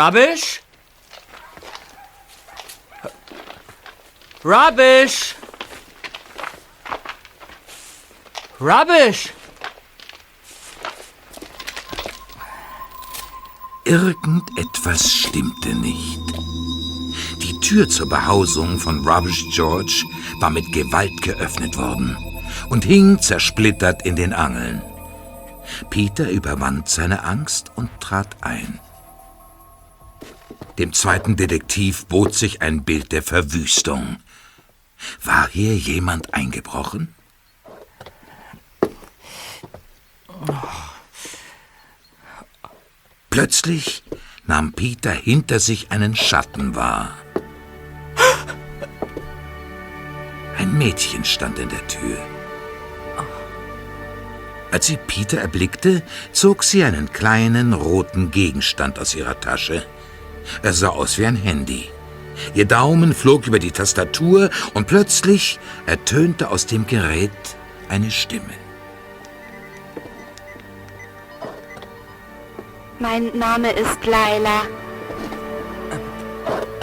Rubbish? Rubbish! Rubbish! Irgendetwas stimmte nicht. Die Tür zur Behausung von Rubbish George war mit Gewalt geöffnet worden und hing zersplittert in den Angeln. Peter überwand seine Angst und trat ein. Dem zweiten Detektiv bot sich ein Bild der Verwüstung. War hier jemand eingebrochen? Plötzlich nahm Peter hinter sich einen Schatten wahr. Ein Mädchen stand in der Tür. Als sie Peter erblickte, zog sie einen kleinen roten Gegenstand aus ihrer Tasche. Er sah aus wie ein Handy. Ihr Daumen flog über die Tastatur und plötzlich ertönte aus dem Gerät eine Stimme. Mein Name ist Laila.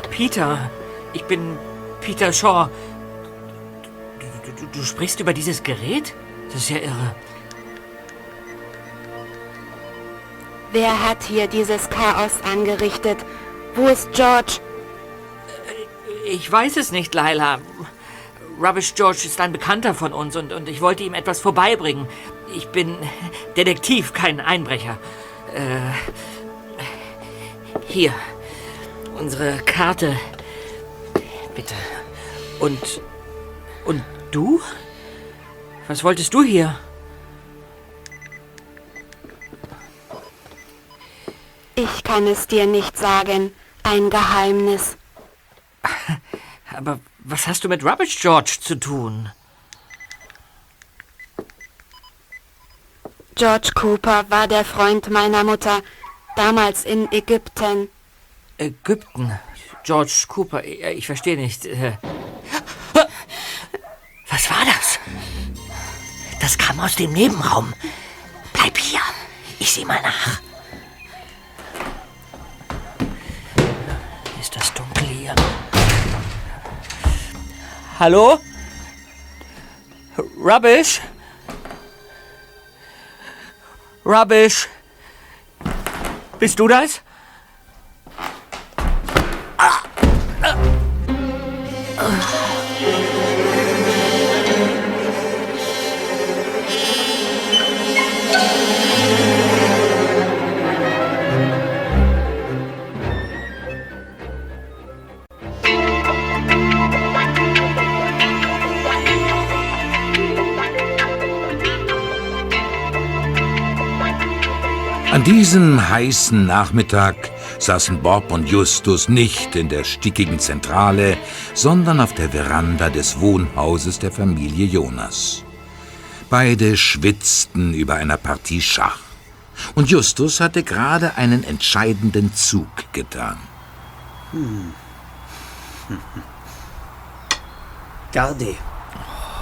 Peter, ich bin Peter Shaw. Du, du, du, sprichst über dieses Gerät? Das ist ja irre. Wer hat hier dieses Chaos angerichtet? Wo ist George? Ich weiß es nicht, Laila. Rubbish George ist ein Bekannter von uns und, und ich wollte ihm etwas vorbeibringen. Ich bin Detektiv, kein Einbrecher. Äh, hier, unsere Karte. Bitte. Und. Und du? Was wolltest du hier? Ich kann es dir nicht sagen. Ein Geheimnis. Aber was hast du mit Rubbish George zu tun? George Cooper war der Freund meiner Mutter, damals in Ägypten. Ägypten? George Cooper, ich verstehe nicht. Äh. Was war das? Das kam aus dem Nebenraum. Bleib hier. Ich sehe mal nach. Hallo? Rubbish? Rubbish. Bist du das? Diesem heißen Nachmittag saßen Bob und Justus nicht in der stickigen Zentrale, sondern auf der Veranda des Wohnhauses der Familie Jonas. Beide schwitzten über einer Partie Schach. Und Justus hatte gerade einen entscheidenden Zug getan. Hm. Garde.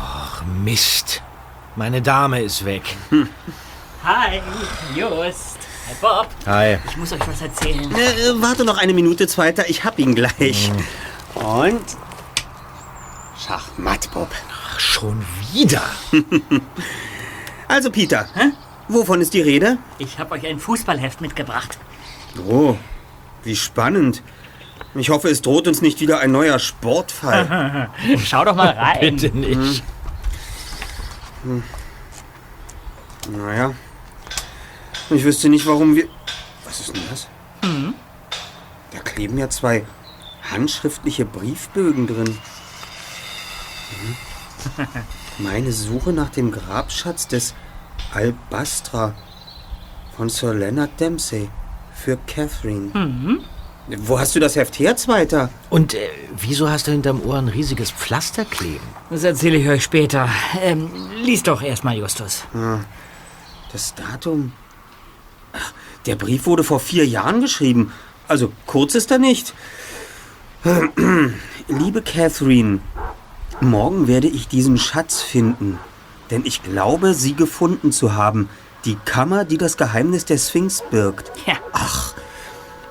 Ach, Mist. Meine Dame ist weg. Hi, Just. Hey Bob. Hi. Ich muss euch was erzählen. Äh, warte noch eine Minute, Zweiter. Ich hab ihn gleich. Mhm. Und? Schachmatt, Bob. Ach, schon wieder. also, Peter. Hä? Wovon ist die Rede? Ich habe euch ein Fußballheft mitgebracht. Oh, wie spannend. Ich hoffe, es droht uns nicht wieder ein neuer Sportfall. Schau doch mal rein. Bitte nicht. Hm. Naja, ich wüsste nicht, warum wir. Was ist denn das? Mhm. Da kleben ja zwei handschriftliche Briefbögen drin. Mhm. Meine Suche nach dem Grabschatz des Albastra von Sir Leonard Dempsey für Catherine. Mhm. Wo hast du das Heft her, Zweiter? Und äh, wieso hast du hinterm Ohr ein riesiges Pflaster kleben? Das erzähle ich euch später. Ähm, lies doch erstmal, Justus. Ja. Das Datum der Brief wurde vor vier Jahren geschrieben. Also kurz ist er nicht. Liebe Catherine, morgen werde ich diesen Schatz finden. Denn ich glaube, sie gefunden zu haben. Die Kammer, die das Geheimnis der Sphinx birgt. Ja. Ach,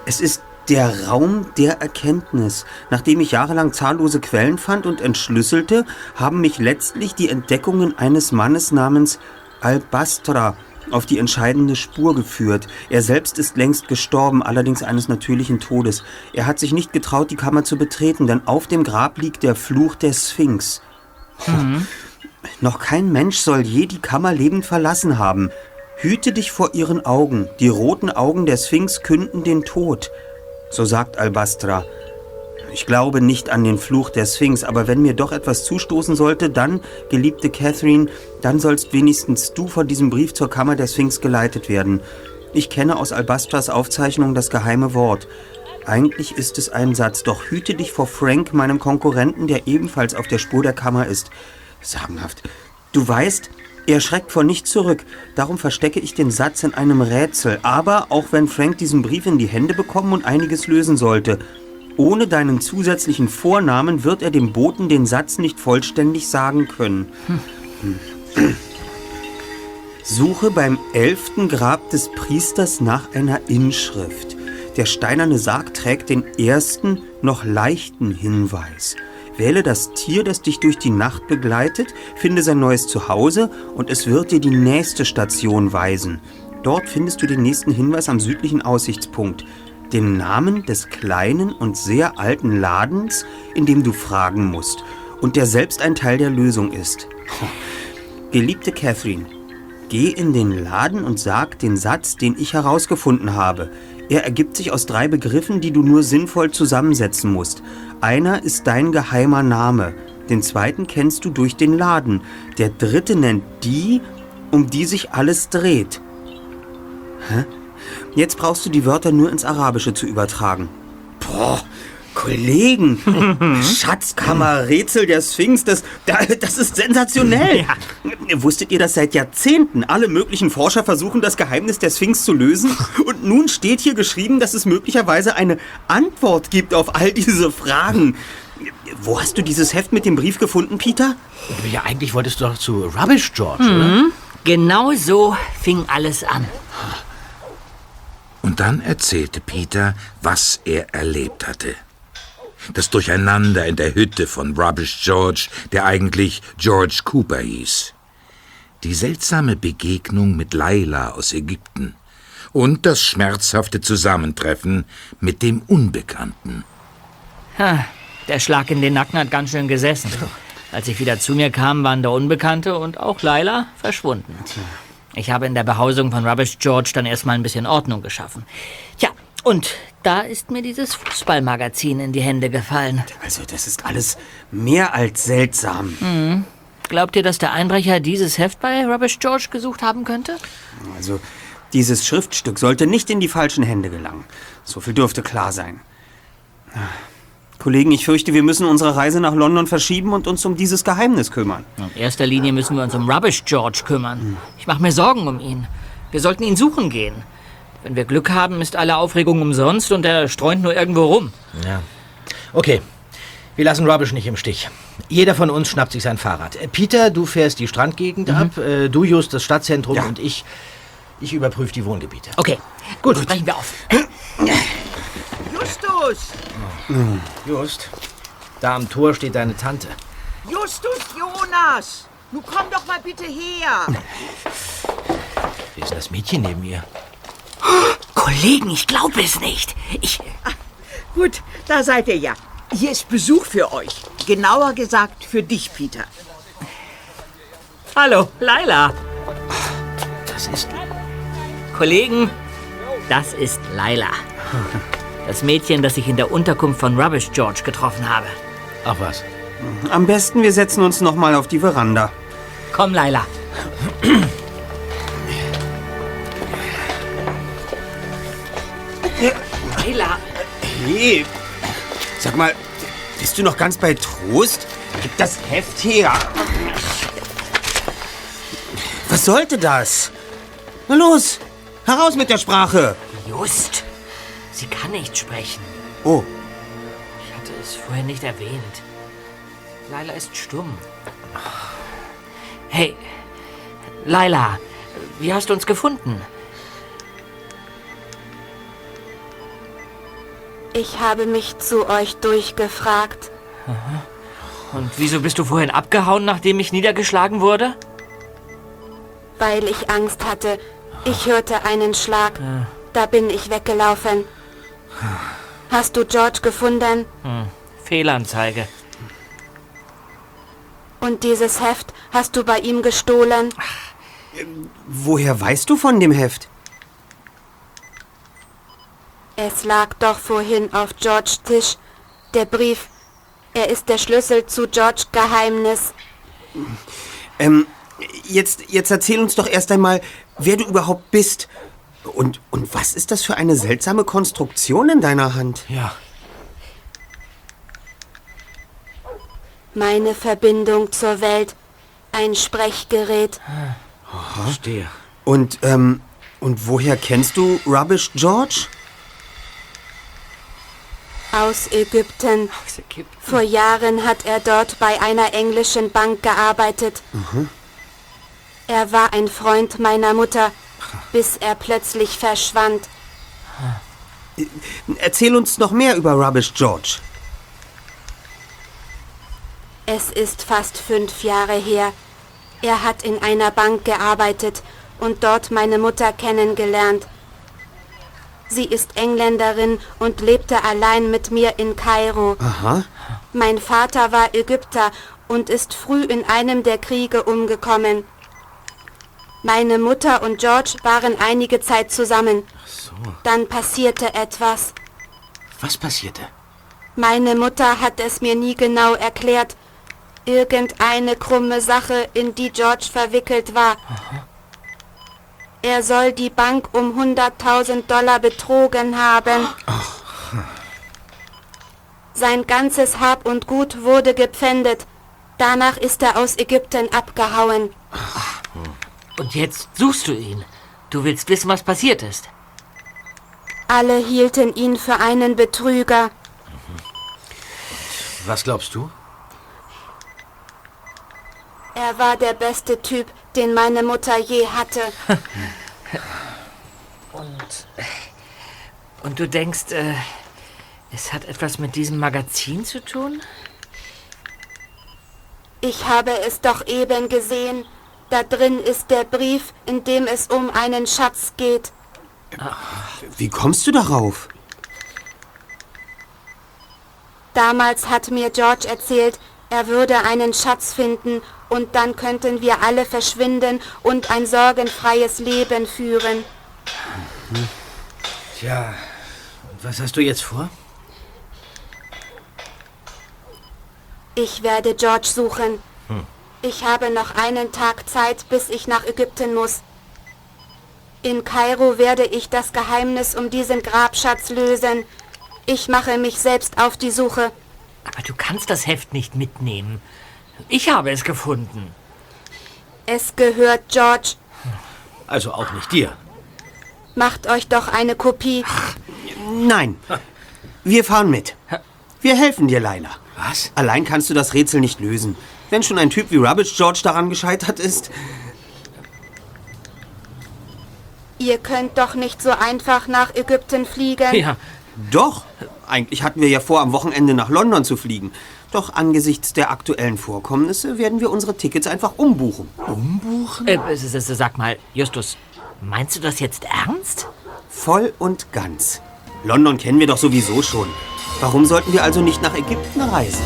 es ist Der Raum der Erkenntnis. Nachdem ich jahrelang zahllose Quellen fand und entschlüsselte, haben mich letztlich die Entdeckungen eines Mannes namens Albastra auf die entscheidende Spur geführt. Er selbst ist längst gestorben, allerdings eines natürlichen Todes. Er hat sich nicht getraut, die Kammer zu betreten, denn auf dem Grab liegt der Fluch der Sphinx. Mhm. Noch kein Mensch soll je die Kammer lebend verlassen haben. Hüte dich vor ihren Augen. Die roten Augen der Sphinx künden den Tod. So sagt Albastra. Ich glaube nicht an den Fluch der Sphinx, aber wenn mir doch etwas zustoßen sollte, dann, geliebte Catherine, dann sollst wenigstens du von diesem Brief zur Kammer der Sphinx geleitet werden. Ich kenne aus Albastras Aufzeichnung das geheime Wort. Eigentlich ist es ein Satz, doch hüte dich vor Frank, meinem Konkurrenten, der ebenfalls auf der Spur der Kammer ist. Sagenhaft. Du weißt, er schreckt vor nichts zurück. Darum verstecke ich den Satz in einem Rätsel. Aber auch wenn Frank diesen Brief in die Hände bekommen und einiges lösen sollte, ohne deinen zusätzlichen Vornamen wird er dem Boten den Satz nicht vollständig sagen können. Hm. Suche beim elften Grab des Priesters nach einer Inschrift. Der steinerne Sarg trägt den ersten, noch leichten Hinweis. Wähle das Tier, das dich durch die Nacht begleitet, finde sein neues Zuhause und es wird dir die nächste Station weisen. Dort findest du den nächsten Hinweis am südlichen Aussichtspunkt den Namen des kleinen und sehr alten Ladens, in dem du fragen musst und der selbst ein Teil der Lösung ist. Geliebte Catherine, geh in den Laden und sag den Satz, den ich herausgefunden habe. Er ergibt sich aus drei Begriffen, die du nur sinnvoll zusammensetzen musst. Einer ist dein geheimer Name, den zweiten kennst du durch den Laden, der dritte nennt die, um die sich alles dreht. Hä? Jetzt brauchst du die Wörter nur ins Arabische zu übertragen. Boah, Kollegen, Schatzkammer, Rätsel der Sphinx, das, das ist sensationell. Ja. Wusstet ihr, dass seit Jahrzehnten alle möglichen Forscher versuchen, das Geheimnis der Sphinx zu lösen? Und nun steht hier geschrieben, dass es möglicherweise eine Antwort gibt auf all diese Fragen. Wo hast du dieses Heft mit dem Brief gefunden, Peter? Ja, eigentlich wolltest du doch zu Rubbish George, mhm. oder? Genau so fing alles an. Und dann erzählte Peter, was er erlebt hatte. Das Durcheinander in der Hütte von Rubbish George, der eigentlich George Cooper hieß. Die seltsame Begegnung mit Laila aus Ägypten und das schmerzhafte Zusammentreffen mit dem Unbekannten. Ha, der Schlag in den Nacken hat ganz schön gesessen. Als ich wieder zu mir kam, waren der Unbekannte und auch Laila verschwunden. Ich habe in der Behausung von Rubbish George dann erstmal ein bisschen Ordnung geschaffen. Tja, und da ist mir dieses Fußballmagazin in die Hände gefallen. Also, das ist alles mehr als seltsam. Mhm. Glaubt ihr, dass der Einbrecher dieses Heft bei Rubbish George gesucht haben könnte? Also, dieses Schriftstück sollte nicht in die falschen Hände gelangen. So viel dürfte klar sein. Kollegen, ich fürchte, wir müssen unsere Reise nach London verschieben und uns um dieses Geheimnis kümmern. In erster Linie müssen wir uns um Rubbish George kümmern. Ich mache mir Sorgen um ihn. Wir sollten ihn suchen gehen. Wenn wir Glück haben, ist alle Aufregung umsonst und er streunt nur irgendwo rum. Ja. Okay. Wir lassen Rubbish nicht im Stich. Jeder von uns schnappt sich sein Fahrrad. Äh, Peter, du fährst die Strandgegend mhm. ab, äh, du just das Stadtzentrum ja. und ich, ich überprüfe die Wohngebiete. Okay, gut, Gut. brechen wir auf. Justus! Just, da am Tor steht deine Tante. Justus Jonas! Nun komm doch mal bitte her! Wie ist das Mädchen neben mir? Kollegen, ich glaube es nicht. Ich. Ach, gut, da seid ihr ja. Hier ist Besuch für euch. Genauer gesagt für dich, Peter. Hallo, Laila. Das ist. Kollegen, das ist Laila. Das Mädchen, das ich in der Unterkunft von Rubbish George getroffen habe. Ach was. Am besten, wir setzen uns noch mal auf die Veranda. Komm, Laila. Laila. Hey, sag mal, bist du noch ganz bei Trost? Gib das Heft her. Was sollte das? Na los, heraus mit der Sprache. Just. Sie kann nicht sprechen. Oh. Ich hatte es vorher nicht erwähnt. Laila ist stumm. Hey, Laila, wie hast du uns gefunden? Ich habe mich zu euch durchgefragt. Und wieso bist du vorhin abgehauen, nachdem ich niedergeschlagen wurde? Weil ich Angst hatte. Ich hörte einen Schlag. Da bin ich weggelaufen. Hast du George gefunden? Fehlanzeige. Und dieses Heft hast du bei ihm gestohlen? Woher weißt du von dem Heft? Es lag doch vorhin auf George Tisch. Der Brief. Er ist der Schlüssel zu George Geheimnis. Ähm, jetzt, jetzt erzähl uns doch erst einmal, wer du überhaupt bist. Und, und was ist das für eine seltsame Konstruktion in deiner Hand? Ja. Meine Verbindung zur Welt. Ein Sprechgerät. Verstehe. Und, ähm, und woher kennst du Rubbish George? Aus Ägypten. Vor Jahren hat er dort bei einer englischen Bank gearbeitet. Er war ein Freund meiner Mutter, bis er plötzlich verschwand. Erzähl uns noch mehr über Rubbish George. Es ist fast fünf Jahre her. Er hat in einer Bank gearbeitet und dort meine Mutter kennengelernt. Sie ist Engländerin und lebte allein mit mir in Kairo. Aha. Mein Vater war Ägypter und ist früh in einem der Kriege umgekommen. Meine Mutter und George waren einige Zeit zusammen. Dann passierte etwas. Was passierte? Meine Mutter hat es mir nie genau erklärt. Irgendeine krumme Sache, in die George verwickelt war. Er soll die Bank um 100.000 Dollar betrogen haben. Sein ganzes Hab und Gut wurde gepfändet. Danach ist er aus Ägypten abgehauen. Und jetzt suchst du ihn. Du willst wissen, was passiert ist. Alle hielten ihn für einen Betrüger. Was glaubst du? Er war der beste Typ, den meine Mutter je hatte. Und du denkst, äh, es hat etwas mit diesem Magazin zu tun? Ich habe es doch eben gesehen. Da drin ist der Brief, in dem es um einen Schatz geht. Wie kommst du darauf? Damals hat mir George erzählt, er würde einen Schatz finden und dann könnten wir alle verschwinden und ein sorgenfreies Leben führen. Tja, und was hast du jetzt vor? Ich werde George suchen. Ich habe noch einen Tag Zeit, bis ich nach Ägypten muss. In Kairo werde ich das Geheimnis um diesen Grabschatz lösen. Ich mache mich selbst auf die Suche. Aber du kannst das Heft nicht mitnehmen. Ich habe es gefunden. Es gehört George. Also auch nicht dir. Macht euch doch eine Kopie. Nein. Wir fahren mit. Wir helfen dir, Laila. Was? Allein kannst du das Rätsel nicht lösen. Wenn schon ein Typ wie Rubbish George daran gescheitert ist. Ihr könnt doch nicht so einfach nach Ägypten fliegen. Ja, Doch. Eigentlich hatten wir ja vor, am Wochenende nach London zu fliegen. Doch angesichts der aktuellen Vorkommnisse werden wir unsere Tickets einfach umbuchen. äh, s- s- sag mal, Justus, meinst du das jetzt ernst? Voll und ganz. London kennen wir doch sowieso schon. Warum sollten wir also nicht nach Ägypten reisen?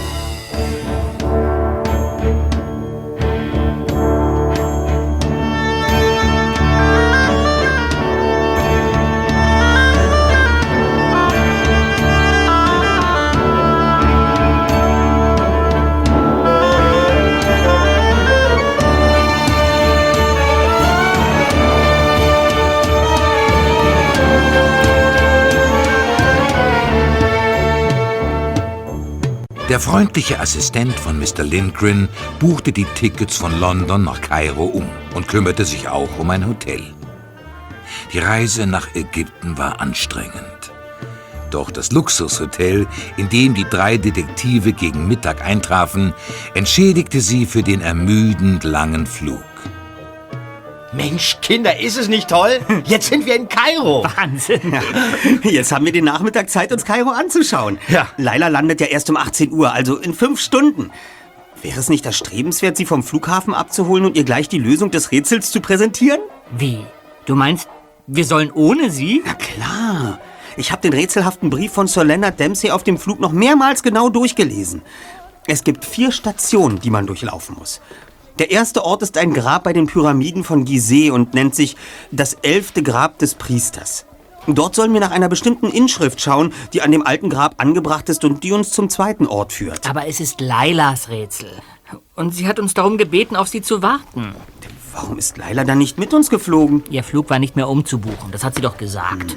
Der freundliche Assistent von Mr. Lindgren buchte die Tickets von London nach Kairo um und kümmerte sich auch um ein Hotel. Die Reise nach Ägypten war anstrengend. Doch das Luxushotel, in dem die drei Detektive gegen Mittag eintrafen, entschädigte sie für den ermüdend langen Flug. Mensch, Kinder, ist es nicht toll? Jetzt sind wir in Kairo. Wahnsinn. Jetzt haben wir den Nachmittag Zeit, uns Kairo anzuschauen. Ja. Laila landet ja erst um 18 Uhr, also in fünf Stunden. Wäre es nicht erstrebenswert, sie vom Flughafen abzuholen und ihr gleich die Lösung des Rätsels zu präsentieren? Wie? Du meinst, wir sollen ohne sie? Na klar. Ich habe den rätselhaften Brief von Sir Leonard Dempsey auf dem Flug noch mehrmals genau durchgelesen. Es gibt vier Stationen, die man durchlaufen muss. Der erste Ort ist ein Grab bei den Pyramiden von Gizeh und nennt sich das elfte Grab des Priesters. Dort sollen wir nach einer bestimmten Inschrift schauen, die an dem alten Grab angebracht ist und die uns zum zweiten Ort führt. Aber es ist Lailas Rätsel. Und sie hat uns darum gebeten, auf sie zu warten. Warum ist Laila dann nicht mit uns geflogen? Ihr Flug war nicht mehr umzubuchen, das hat sie doch gesagt.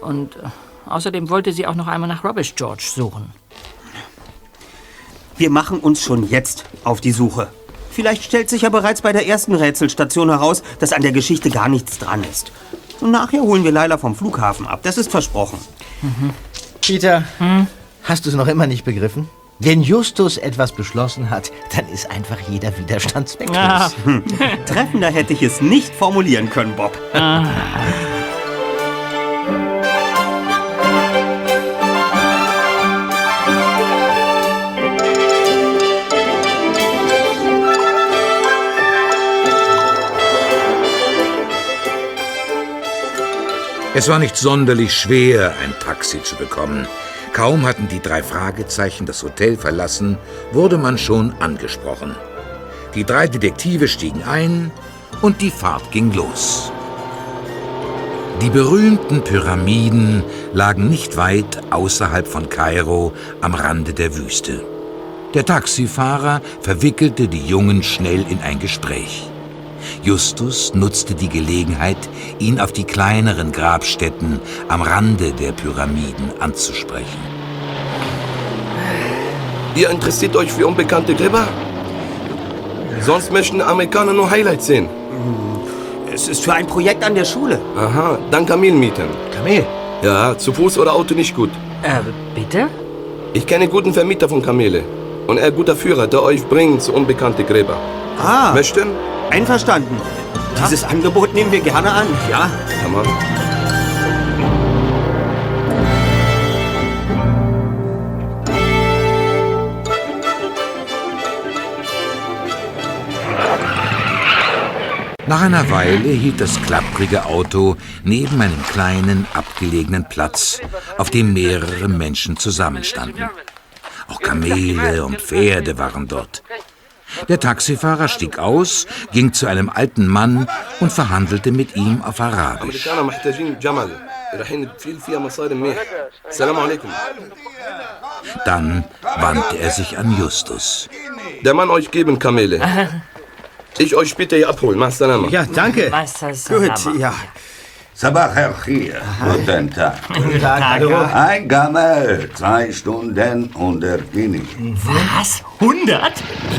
Und äh, außerdem wollte sie auch noch einmal nach Rubbish George suchen. Wir machen uns schon jetzt auf die Suche. Vielleicht stellt sich ja bereits bei der ersten Rätselstation heraus, dass an der Geschichte gar nichts dran ist. Und nachher holen wir Laila vom Flughafen ab. Das ist versprochen. Peter, hast du es noch immer nicht begriffen? Wenn Justus etwas beschlossen hat, dann ist einfach jeder Widerstand zwecklos. Ah, Treffender hätte ich es nicht formulieren können, Bob. Es war nicht sonderlich schwer, ein Taxi zu bekommen. Kaum hatten die drei Fragezeichen das Hotel verlassen, wurde man schon angesprochen. Die drei Detektive stiegen ein und die Fahrt ging los. Die berühmten Pyramiden lagen nicht weit außerhalb von Kairo am Rande der Wüste. Der Taxifahrer verwickelte die Jungen schnell in ein Gespräch. Justus nutzte die Gelegenheit, ihn auf die kleineren Grabstätten am Rande der Pyramiden anzusprechen. Ihr interessiert euch für unbekannte Gräber? Sonst möchten Amerikaner nur Highlights sehen. Es ist für ein Projekt an der Schule. Aha, dann Kamel mieten. Kamel, Ja, zu Fuß oder Auto nicht gut. äh, bitte? Ich kenne guten Vermieter von Kamele. Und er guter Führer, der euch bringt zu unbekannte Gräber. Ah, Möchten? Einverstanden. Dieses Angebot nehmen wir gerne an. Ja, Kann man. Nach einer Weile hielt das klapprige Auto neben einem kleinen, abgelegenen Platz, auf dem mehrere Menschen zusammenstanden. Auch Kamele und Pferde waren dort. Der Taxifahrer stieg aus, ging zu einem alten Mann und verhandelte mit ihm auf Arabisch. Dann wandte er sich an Justus. Der Mann euch geben Kamele. Ich euch bitte hier abholen. Ja, danke. Gut, ja. Sabach Herr guten Tag. Guten Tag, hallo. Ein Gamel, zwei Stunden 100 Guinea. Was? 100?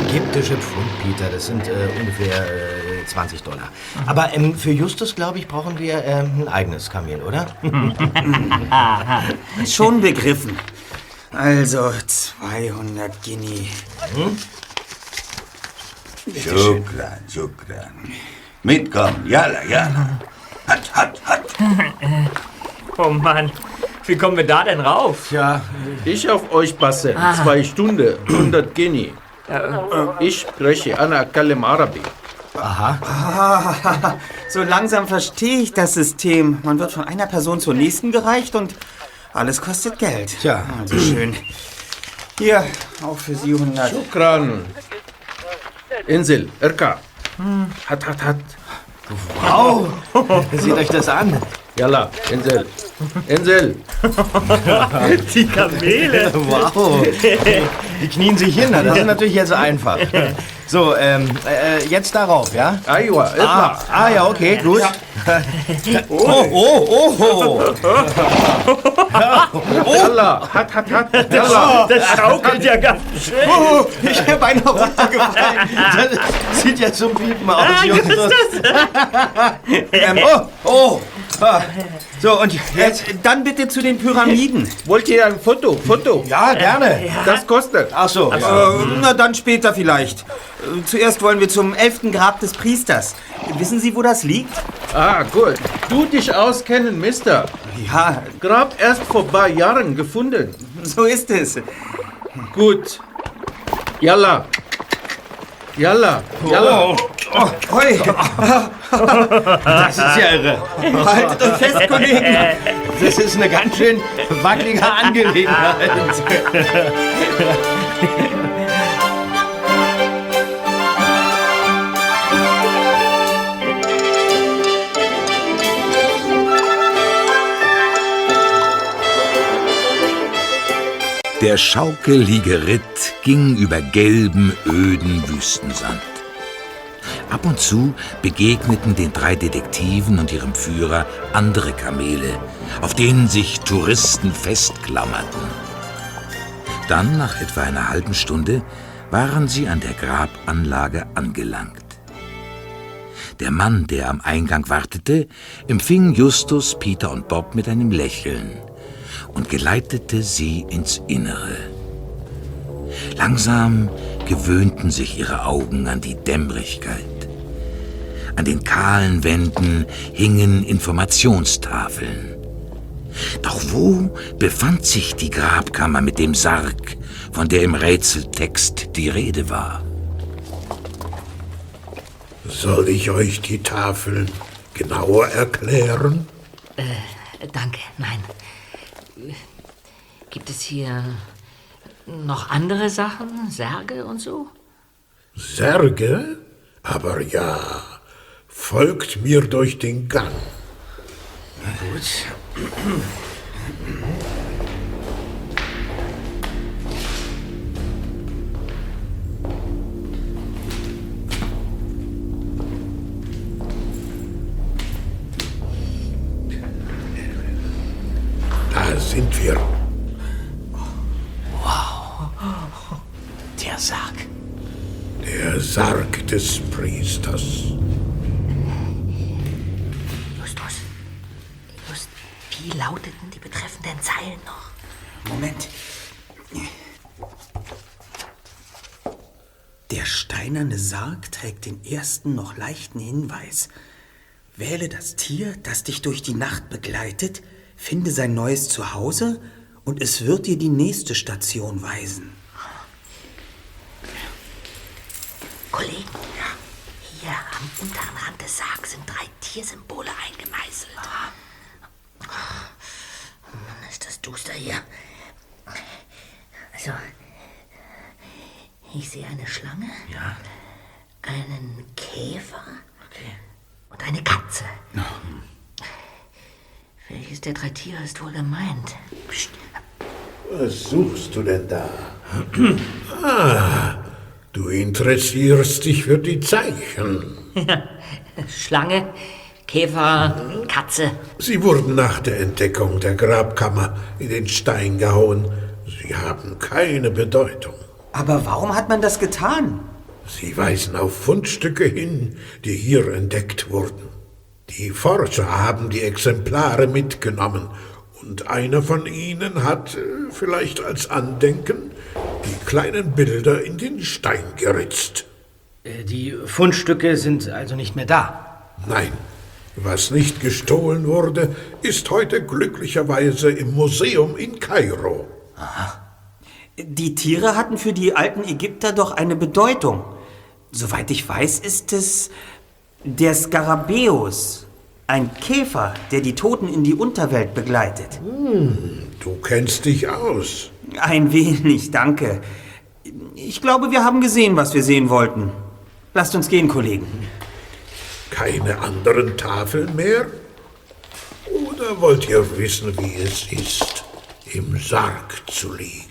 Ägyptische Pfund, Peter, das sind äh, ungefähr äh, 20 Dollar. Aber ähm, für Justus, glaube ich, brauchen wir ähm, ein eigenes Kamel, oder? Schon begriffen. Also 200 Guinea. Shukran, shukran. Mitkommen, yalla, yalla. Hat, hat, hat. Oh Mann, wie kommen wir da denn rauf? Ja, Ich auf euch passe. Zwei Stunden, 100 Guinea. Ich spreche Anna Kalem Arabi. So langsam verstehe ich das System. Man wird von einer Person zur nächsten gereicht und alles kostet Geld. Tja. Also schön. Hier, auch für Sie 100. Shukran. Insel, Irka. Hat, hat, hat. seht euch das an. Yalla, Insel. Insel. Die Kamele. Wow. Die knien sich hin, das ist natürlich jetzt einfach. So, ähm, äh, jetzt darauf, ja? Ah, Irka. ah ja, okay, gut. Oh, oh, oh, oh. Yalla, hat, hat, hat. Yalla. Das schaukelt ja ganz schön. oh. Ich bin beinahe runtergefallen. Das sieht ja zum Piepen aus, Justus. ähm, oh, oh. Ah, so, und jetzt, dann bitte zu den Pyramiden. Wollt ihr ein Foto? Foto? Ja, gerne. Das kostet. Ach so. Äh, na, dann später vielleicht. Äh, Zuerst wollen wir zum elften Grab des Priesters. Wissen Sie, wo das liegt? Ah, gut. Du dich auskennen, Mister. Ja, Grab erst vor paar Jahren gefunden. so ist es. Gut. Yalla. Yalla. Yalla. Oh, oh, hoi. Das ist ja irre. Haltet euch fest, Kollegen. Das ist eine ganz schön wackelige Angelegenheit. Der schaukelige Ritt ging über gelben, öden Wüstensand. Ab und zu begegneten den drei Detektiven und ihrem Führer andere Kamele, auf denen sich Touristen festklammerten. Dann, nach etwa einer halben Stunde, waren sie an der Grabanlage angelangt. Der Mann, der am Eingang wartete, empfing Justus, Peter und Bob mit einem Lächeln und geleitete sie ins Innere. Langsam gewöhnten sich ihre Augen an die Dämmerigkeit. An den kahlen Wänden hingen Informationstafeln. Doch wo befand sich die Grabkammer mit dem Sarg, von der im Rätseltext die Rede war? Soll ich euch die Tafeln genauer erklären? Äh, danke, nein. Gibt es hier noch andere Sachen? Särge und so? Särge? Aber ja, folgt mir durch den Gang. Gut. Sind wir. Der Sarg. Der Sarg des Priesters. Justus, Just, wie lauteten die betreffenden Zeilen noch? Moment. Der steinerne Sarg trägt den ersten noch leichten Hinweis. Wähle das Tier, das dich durch die Nacht begleitet, finde sein neues Zuhause und es wird dir die nächste Station weisen. Kollegen, hier am unteren Rand des Sargs sind drei Tiersymbole eingemeißelt. Mann, ist das duster hier. Also, ich sehe eine Schlange, Ja. einen Käfer und eine Katze. Welches der drei Tiere ist wohl gemeint? Psst, Was suchst du denn da? ah, du interessierst dich für die Zeichen. Schlange, Käfer, Katze. Sie wurden nach der Entdeckung der Grabkammer in den Stein gehauen. Sie haben keine Bedeutung. Aber warum hat man das getan? Sie weisen auf Fundstücke hin, die hier entdeckt wurden. Die Forscher haben die Exemplare mitgenommen und einer von ihnen hat, äh, vielleicht als Andenken, die kleinen Bilder in den Stein geritzt. Äh, Die Fundstücke sind also nicht mehr da. Nein, was nicht gestohlen wurde, ist heute glücklicherweise im Museum in Kairo. Die Tiere hatten für die alten Ägypter doch eine Bedeutung. Soweit ich weiß, ist es der Skarabäus, ein Käfer, der die Toten in die Unterwelt begleitet. Du kennst dich aus. Ein wenig, danke. Ich glaube, wir haben gesehen, was wir sehen wollten. Lasst uns gehen, Kollegen. Keine anderen Tafeln mehr? Oder wollt ihr wissen, wie es ist, im Sarg zu liegen?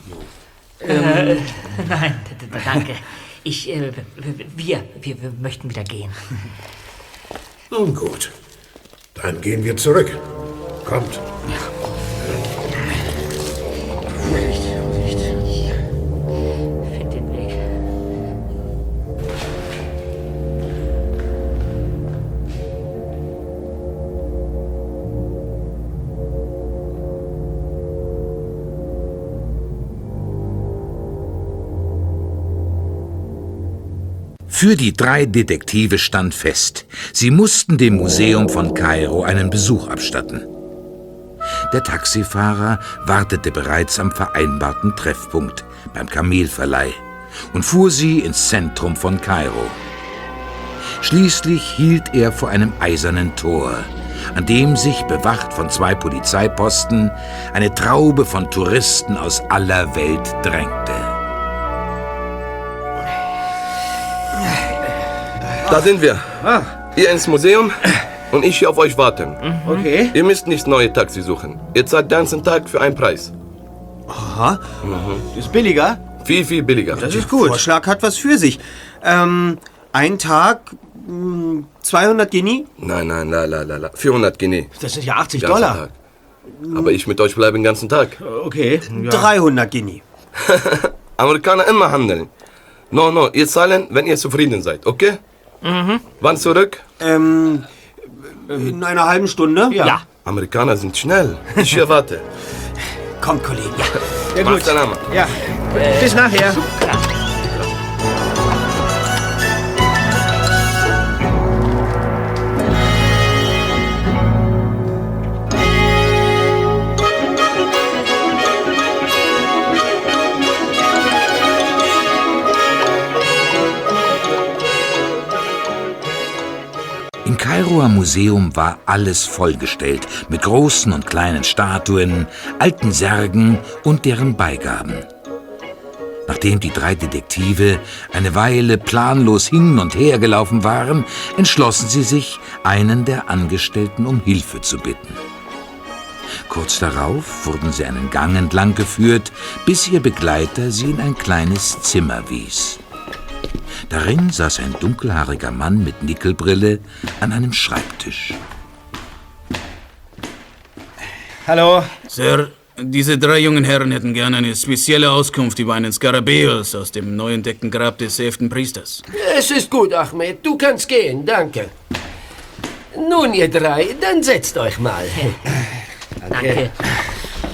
Äh, nein, danke. Ich, äh, wir, wir, wir möchten wieder gehen. Nun gut, dann gehen wir zurück. Kommt. Find Für die drei Detektive stand fest, sie mussten dem Museum von Kairo einen Besuch abstatten. Der Taxifahrer wartete bereits am vereinbarten Treffpunkt beim Kamelverleih und fuhr sie ins Zentrum von Kairo. Schließlich hielt er vor einem eisernen Tor, an dem sich, bewacht von zwei Polizeiposten, eine Traube von Touristen aus aller Welt drängte. Da sind wir. Ah. Ihr ins Museum und ich hier auf euch warten. Okay. Ihr müsst nicht neue Taxi suchen. Ihr zahlt den ganzen Tag für einen Preis. Aha, Ist billiger? Viel, viel billiger. Das ist gut. Vorschlag hat was für sich. Ähm, ein Tag, mh, 200 Guinea? Nein, nein, la, la, la, la. 400 Guinea. Das sind ja 80 Ganzen Dollar. Tag. Aber ich mit euch bleibe den ganzen Tag. Okay. Ja. 300 Guinea. Amerikaner immer handeln. No, no, ihr zahlen, wenn ihr zufrieden seid, okay? Mhm. Wann zurück? Ähm, in einer halben Stunde? Ja. Amerikaner sind schnell. Ich hier warte. Kommt, Kollege. Ja, Mach gut. Ja. Bis nachher. Im Museum war alles vollgestellt mit großen und kleinen Statuen, alten Särgen und deren Beigaben. Nachdem die drei Detektive eine Weile planlos hin und her gelaufen waren, entschlossen sie sich, einen der Angestellten um Hilfe zu bitten. Kurz darauf wurden sie einen Gang entlang geführt, bis ihr Begleiter sie in ein kleines Zimmer wies. Darin saß ein dunkelhaariger Mann mit Nickelbrille an einem Schreibtisch. Hallo. Sir, diese drei jungen Herren hätten gerne eine spezielle Auskunft über einen Skarabäus aus dem neu entdeckten Grab des elften Priesters. Es ist gut, Ahmed. Du kannst gehen, danke. Nun, ihr drei, dann setzt euch mal. Danke.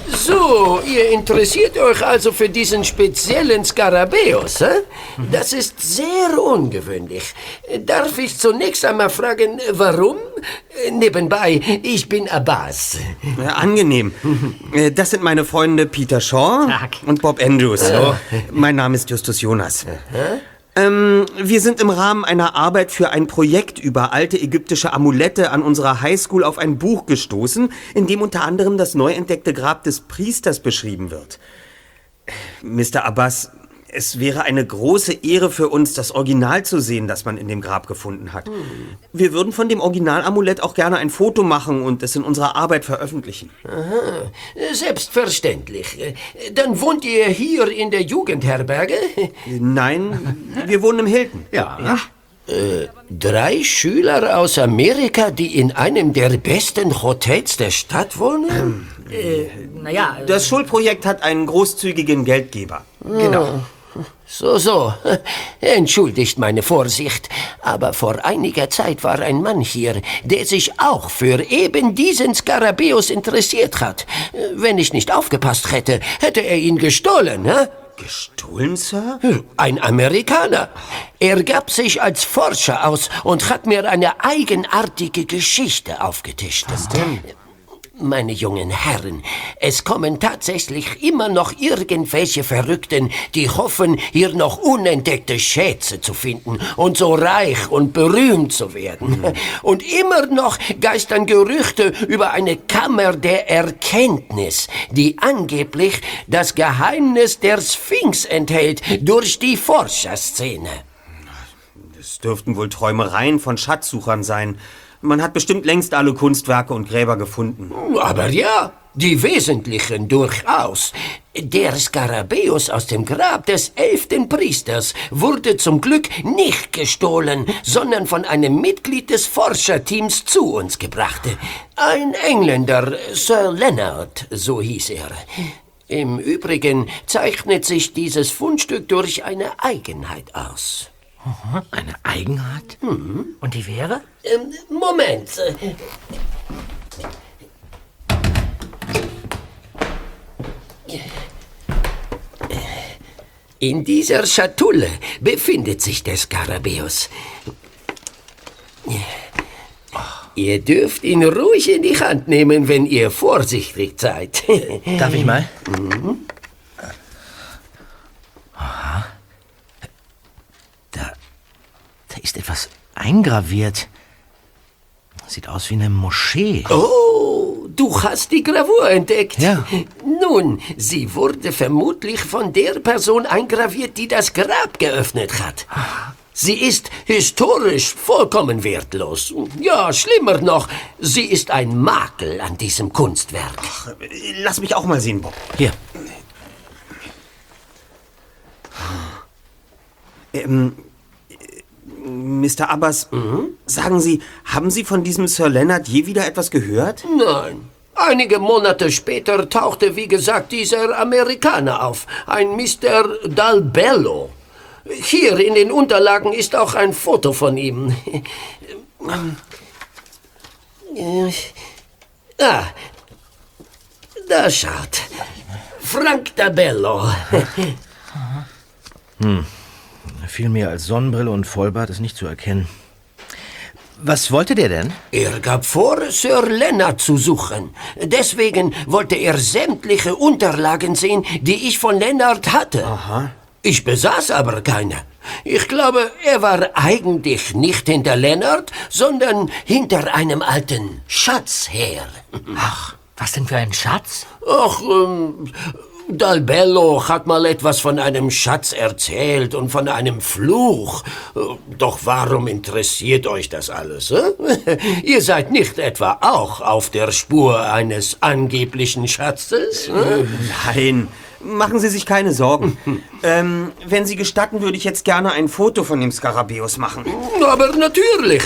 So, ihr interessiert euch also für diesen speziellen Skarabäus, hä? Das ist sehr ungewöhnlich. Darf ich zunächst einmal fragen, warum? Nebenbei, ich bin Abbas. Ja, angenehm. Äh, Das sind meine Freunde Peter Shaw Tag. und Bob Andrews. Mein Name ist Justus Jonas. Ähm, wir sind im Rahmen einer Arbeit für ein Projekt über alte ägyptische Amulette an unserer Highschool auf ein Buch gestoßen, in dem unter anderem das neu entdeckte Grab des Priesters beschrieben wird. Mr. Abbas, es wäre eine große Ehre für uns, das Original zu sehen, das man in dem Grab gefunden hat. Wir würden von dem Originalamulett auch gerne ein Foto machen und es in unserer Arbeit veröffentlichen. Aha, selbstverständlich. Dann wohnt ihr hier in der Jugendherberge? Nein, wir wohnen im Hilton. Ja. Äh, drei Schüler aus Amerika, die in einem der besten Hotels der Stadt wohnen? Äh, naja, Das Schulprojekt hat einen großzügigen Geldgeber. Genau. So, so. Entschuldigt meine Vorsicht, aber vor einiger Zeit war ein Mann hier, der sich auch für eben diesen Skarabäus interessiert hat. Wenn ich nicht aufgepasst hätte, hätte er ihn gestohlen, hä? Gestohlen, Sir? Ein Amerikaner. Er gab sich als Forscher aus und hat mir eine eigenartige Geschichte aufgetischt. Was denn? Meine jungen Herren, es kommen tatsächlich immer noch irgendwelche Verrückten, die hoffen, hier noch unentdeckte Schätze zu finden und so reich und berühmt zu werden. Und immer noch geistern Gerüchte über eine Kammer der Erkenntnis, die angeblich das Geheimnis der Sphinx enthält durch die Forscherszene. Es dürften wohl Träumereien von Schatzsuchern sein. Man hat bestimmt längst alle Kunstwerke und Gräber gefunden. Aber ja, die wesentlichen durchaus. Der Skarabäus aus dem Grab des elften Priesters wurde zum Glück nicht gestohlen, sondern von einem Mitglied des Forscherteams zu uns gebracht. Ein Engländer, Sir Leonard, so hieß er. Im Übrigen zeichnet sich dieses Fundstück durch eine Eigenheit aus. Eine Eigenheit? Und die wäre? Ähm, Moment. In dieser Schatulle befindet sich der Skarabäus. Ihr dürft ihn ruhig in die Hand nehmen, wenn ihr vorsichtig seid. Darf ich mal? Mhm. Aha. Da, da ist etwas eingraviert. Sieht aus wie eine Moschee. Oh, du hast die Gravur entdeckt. Ja. Nun, sie wurde vermutlich von der Person eingraviert, die das Grab geöffnet hat. Sie ist historisch vollkommen wertlos. Ja, schlimmer noch, sie ist ein Makel an diesem Kunstwerk. Lass mich auch mal sehen, Bob. Hier. Ähm, äh, Mr. Abbas, sagen Sie, haben Sie von diesem Sir Leonard je wieder etwas gehört? Nein. Einige Monate später tauchte, wie gesagt, dieser Amerikaner auf, ein Mr. Dalbello. Hier in den Unterlagen ist auch ein Foto von ihm. Ah, da schaut. Frank Dabello. Hm. Viel mehr als Sonnenbrille und Vollbart ist nicht zu erkennen. Was wollte der denn? Er gab vor, Sir Leonard zu suchen. Deswegen wollte er sämtliche Unterlagen sehen, die ich von Leonard hatte. Aha. Ich besaß aber keine. Ich glaube, er war eigentlich nicht hinter Leonard, sondern hinter einem alten Schatz her. Ach, was denn für ein Schatz? Ach, ähm, Dalbello hat mal etwas von einem Schatz erzählt und von einem Fluch. Doch warum interessiert euch das alles? Äh? Ihr seid nicht etwa auch auf der Spur eines angeblichen Schatzes? Äh? Nein, machen Sie sich keine Sorgen. ähm, wenn Sie gestatten, würde ich jetzt gerne ein Foto von dem Skarabäus machen. Aber natürlich.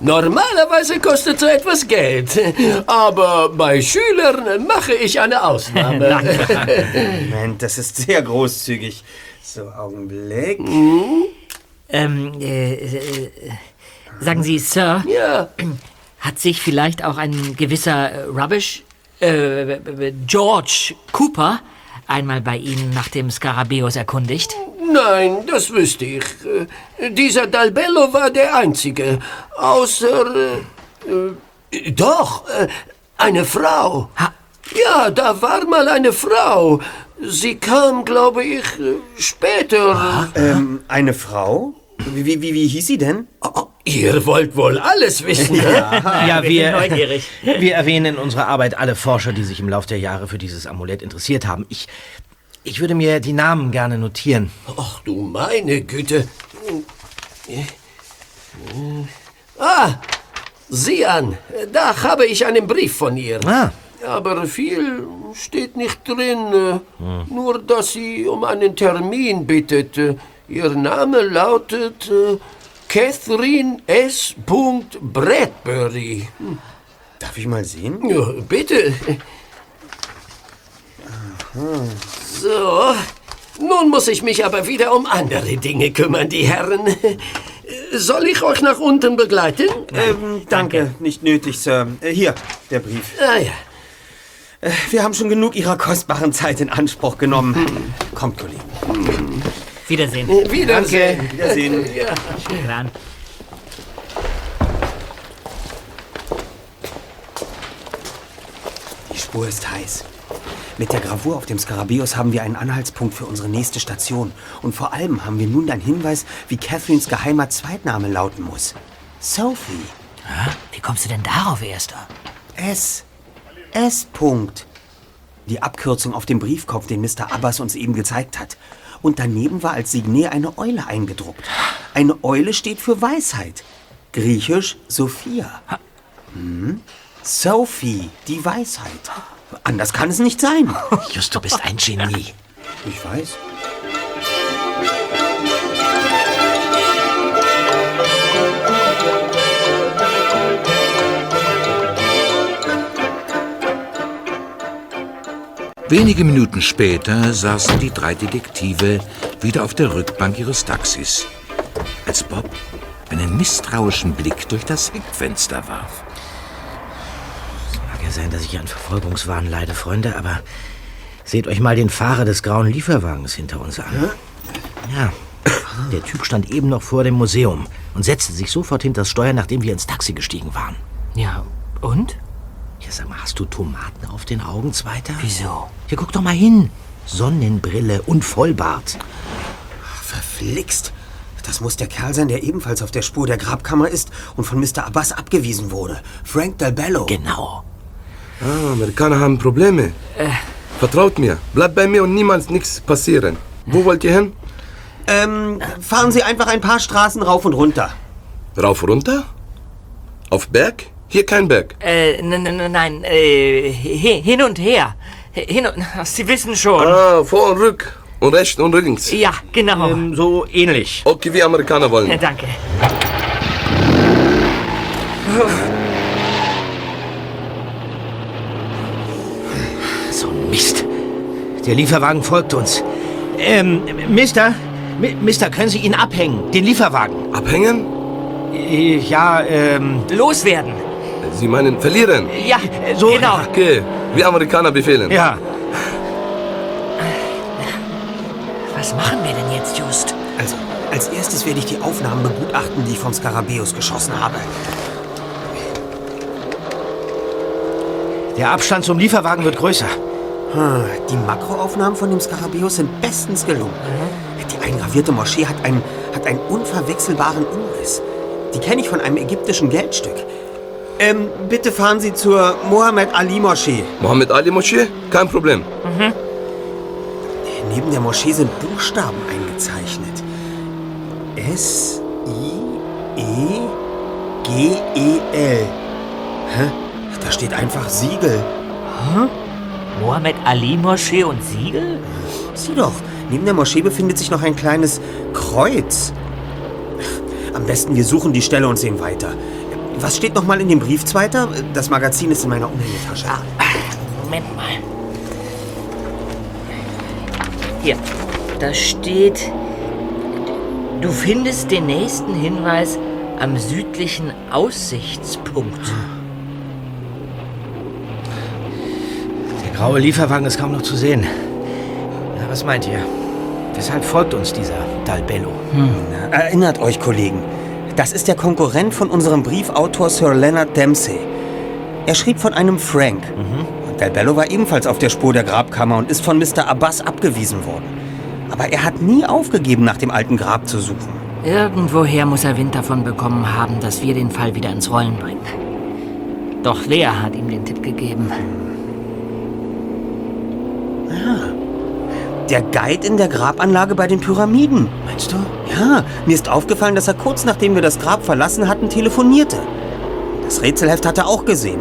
Normalerweise kostet so etwas Geld. Aber bei Schülern mache ich eine Ausnahme. Moment, das ist sehr großzügig. So, Augenblick. Ähm, äh, äh, sagen Sie, Sir, Ja. hat sich vielleicht auch ein gewisser äh, Rubbish, äh, George Cooper, einmal bei Ihnen nach dem Skarabäus erkundigt? Nein, das wüsste ich. Äh, Dieser Dalbello war der Einzige. Außer. Äh, äh, doch, äh, eine Frau. Ja, da war mal eine Frau. Sie kam, glaube ich, später. Ähm, eine Frau? Wie, wie, wie, wie hieß sie denn? Ihr wollt wohl alles wissen, ne? Ja, wir wir, neugierig. wir erwähnen in unserer Arbeit alle Forscher, die sich im Laufe der Jahre für dieses Amulett interessiert haben. Ich, ich würde mir die Namen gerne notieren. Ach du meine Güte. Ah, sieh an, da habe ich einen Brief von ihr. Ah. Aber viel steht nicht drin. Nur, dass sie um einen Termin bittet. Ihr Name lautet äh, Catherine S. Bradbury. Hm, Darf ich mal sehen? Ja, bitte. So, nun muss ich mich aber wieder um andere Dinge kümmern, die Herren. Soll ich euch nach unten begleiten? Ähm, danke, nicht nötig, Sir. Äh, hier, der Brief. Ah ja. Äh, wir haben schon genug Ihrer kostbaren Zeit in Anspruch genommen. Kommt, Kollegen. Wiedersehen. Wiedersehen. Danke, Wiedersehen. Ja. Shukran. Die Spur ist heiß. Mit der Gravur auf dem Skarabäus haben wir einen Anhaltspunkt für unsere nächste Station. Und vor allem haben wir nun einen Hinweis, wie Catherines geheimer Zweitname lauten muss. Sophie. Wie kommst du denn darauf, Erster? S. S. Punkt. Die Abkürzung auf dem Briefkopf, den Mr. Abbas uns eben gezeigt hat. Und daneben war als Signet eine Eule eingedruckt. Eine Eule steht für Weisheit. Griechisch Sophia. Hm? Sophie, die Weisheit. Anders kann es nicht sein. Just, du bist ein Genie. Ich weiß. Wenige Minuten später saßen die drei Detektive wieder auf der Rückbank ihres Taxis, als Bob einen misstrauischen Blick durch das Heckfenster warf. Mag ja sein, dass ich an Verfolgungswahn leide, Freunde, aber seht euch mal den Fahrer des grauen Lieferwagens hinter uns an. Ja. Der Typ stand eben noch vor dem Museum und setzte sich sofort hinter das Steuer, nachdem wir ins Taxi gestiegen waren. Ja, und? Ja, sag mal, hast du Tomaten auf den Augen, Zweiter? Wieso? Ja, guck doch mal hin. Sonnenbrille und Vollbart. Verflixt. Das muss der Kerl sein, der ebenfalls auf der Spur der Grabkammer ist und von Mr. Abbas abgewiesen wurde. Frank Del Bello. Genau. Ah, Amerikaner haben Probleme. Vertraut mir. Bleibt bei mir und niemals nichts passieren. Wo wollt ihr hin? Ähm, fahren Sie einfach ein paar Straßen rauf und runter. Rauf, runter? Auf Berg? Hier kein Berg. Äh, nein, nein, nein, äh, hi- hin und her. Hin und, Sie wissen schon. Ah, vor und rück. Und rechts und links. Ja, genau. Ähm, so ähnlich. Okay, wie Amerikaner wollen. Ja, danke. So ein Mist. Der Lieferwagen folgt uns. Ähm, Mister? Mi- Mister, können Sie ihn abhängen? Den Lieferwagen? Abhängen? Äh, Ja, ähm... Loswerden. Sie meinen verlieren? Ja, so. genau. Okay, wie Amerikaner befehlen. Ja. Was machen wir denn jetzt, Just? Also, als erstes werde ich die Aufnahmen begutachten, die ich vom Skarabäus geschossen habe. Der Abstand zum Lieferwagen wird größer. Hm, Die Makroaufnahmen von dem Skarabäus sind bestens gelungen. Die eingravierte Moschee hat einen, hat einen unverwechselbaren Umriss. Die kenne ich von einem ägyptischen Geldstück. Ähm, bitte fahren Sie zur Mohammed Ali Moschee. Mohammed Ali Moschee? Kein Problem. Neben der Moschee sind Buchstaben eingezeichnet. S I E G E L. Hä? Da steht einfach Siegel. Mohammed Ali Moschee und Siegel? Sieh doch, neben der Moschee befindet sich noch ein kleines Kreuz. Am besten wir suchen die Stelle und sehen weiter. Was steht noch mal in dem Brief, Zweiter? Das Magazin ist in meiner Umhängetasche. Moment mal. Hier, da steht, du findest den nächsten Hinweis am südlichen Aussichtspunkt. Der graue Lieferwagen ist kaum noch zu sehen. Na, was meint ihr? Weshalb folgt uns dieser Dalbello? Erinnert euch, Kollegen. Das ist der Konkurrent von unserem Briefautor Sir Leonard Dempsey. Er schrieb von einem Frank. Und Del Bello war ebenfalls auf der Spur der Grabkammer und ist von Mr. Abbas abgewiesen worden. Aber er hat nie aufgegeben, nach dem alten Grab zu suchen. Irgendwoher muss er Wind davon bekommen haben, dass wir den Fall wieder ins Rollen bringen. Doch wer hat ihm den Tipp gegeben? Der Guide in der Grabanlage bei den Pyramiden. Meinst du? Ja, mir ist aufgefallen, dass er kurz nachdem wir das Grab verlassen hatten, telefonierte. Das Rätselheft hat er auch gesehen.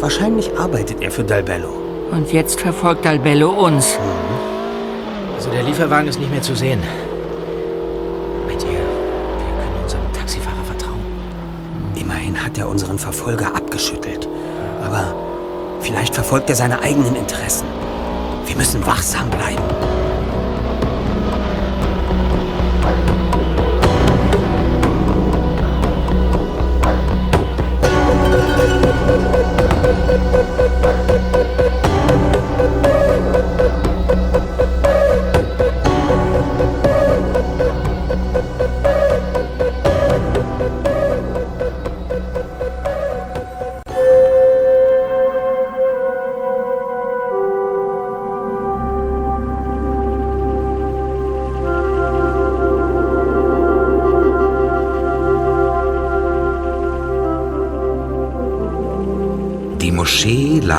Wahrscheinlich arbeitet er für Dalbello. Und jetzt verfolgt Dalbello uns. Also der Lieferwagen ist nicht mehr zu sehen. Meint ihr, wir können unserem Taxifahrer vertrauen? Immerhin hat er unseren Verfolger abgeschüttelt. Aber vielleicht verfolgt er seine eigenen Interessen. Wir müssen wachsam bleiben.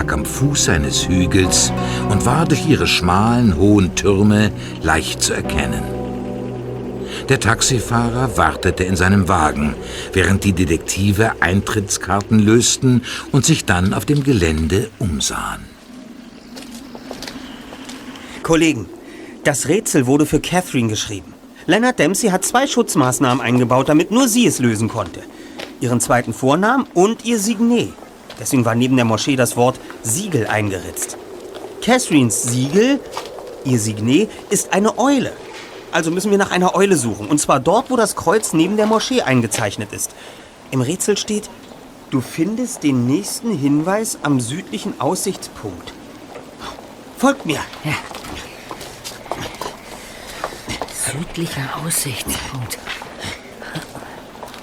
Lag am Fuß eines Hügels und war durch ihre schmalen, hohen Türme leicht zu erkennen. Der Taxifahrer wartete in seinem Wagen, während die Detektive Eintrittskarten lösten und sich dann auf dem Gelände umsahen. Kollegen, das Rätsel wurde für Catherine geschrieben. Leonard Dempsey hat zwei Schutzmaßnahmen eingebaut, damit nur sie es lösen konnte. Ihren zweiten Vornamen und ihr Signet. Deswegen war neben der Moschee das Wort Siegel eingeritzt. Catherines Siegel, ihr Signet, ist eine Eule. Also müssen wir nach einer Eule suchen. Und zwar dort, wo das Kreuz neben der Moschee eingezeichnet ist. Im Rätsel steht, du findest den nächsten Hinweis am südlichen Aussichtspunkt. Folgt mir. Südlicher Aussichtspunkt.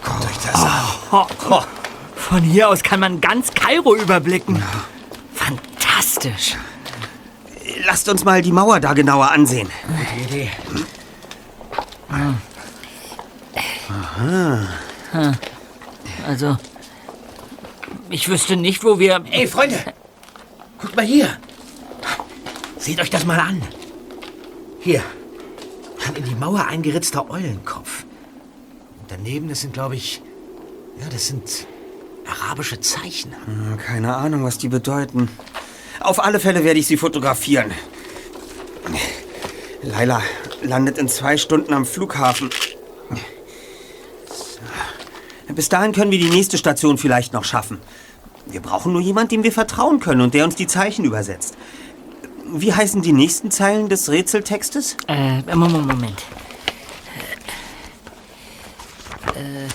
Guckt euch das an. Oh, oh. Von hier aus kann man ganz Kairo überblicken. Fantastisch. Lasst uns mal die Mauer da genauer ansehen. Gute Idee. Aha. Hm. Also, ich wüsste nicht, wo wir... Ey, Freunde! Guckt mal hier! Seht euch das mal an. Hier. Ein in die Mauer eingeritzter Eulenkopf. Und daneben, das sind, glaube ich... Ja, das sind arabische Zeichen. Hm, Keine Ahnung, was die bedeuten. Auf alle Fälle werde ich sie fotografieren. Laila landet in zwei Stunden am Flughafen. Bis dahin können wir die nächste Station vielleicht noch schaffen. Wir brauchen nur jemanden, dem wir vertrauen können und der uns die Zeichen übersetzt. Wie heißen die nächsten Zeilen des Rätseltextes? Äh, Moment, Moment. Äh,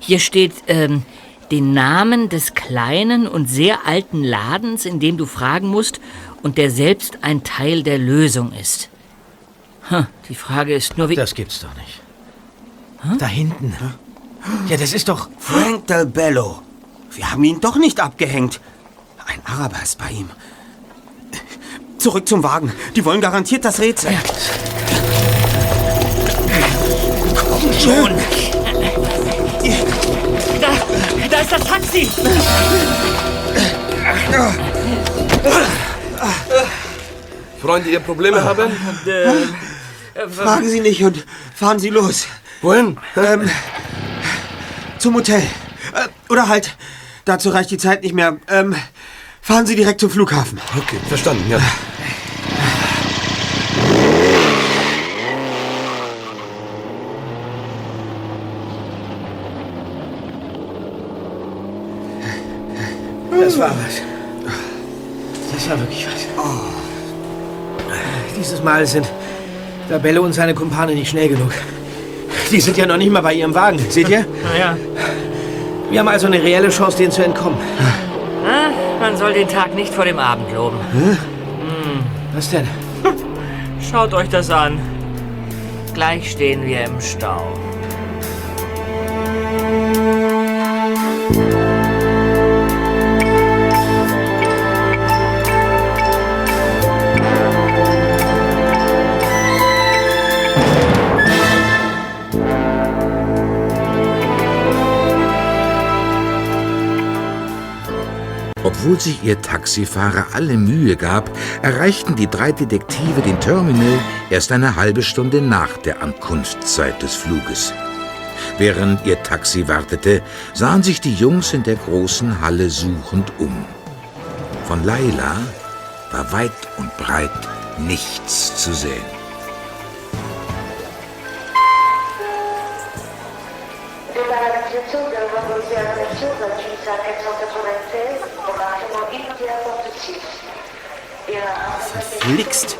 hier steht ähm, den Namen des kleinen und sehr alten Ladens, in dem du fragen musst und der selbst ein Teil der Lösung ist. Hm, Die Frage ist nur, wie... Das gibt's doch nicht. Da hinten. Ja, das ist doch... Frank Del Bello. Wir haben ihn doch nicht abgehängt. Ein Araber ist bei ihm. Zurück zum Wagen. Die wollen garantiert das Rätsel. Komm schon! Taxi! Freunde, ihr Probleme haben? Fragen Sie nicht und fahren Sie los. Wohin? Ähm, zum Hotel. Äh, oder halt, dazu reicht die Zeit nicht mehr. Ähm, fahren Sie direkt zum Flughafen. Okay, verstanden, ja. Das war was. Das war wirklich was. Dieses Mal sind Dabello und seine Kumpane nicht schnell genug. Die sind ja noch nicht mal bei ihrem Wagen, seht ihr? Naja, Wir haben also eine reelle Chance, denen zu entkommen. ah, man soll den Tag nicht vor dem Abend loben. Hm. Was denn? Schaut euch das an. Gleich stehen wir im Stau. Obwohl sich ihr Taxifahrer alle Mühe gab, erreichten die drei Detektive den Terminal erst eine halbe Stunde nach der Ankunftszeit des Fluges. Während ihr Taxi wartete, sahen sich die Jungs in der großen Halle suchend um. Von Laila war weit und breit nichts zu sehen. Débarras de Tioga, Ramosier, Tioga, Tioga, 1996, Verflixt.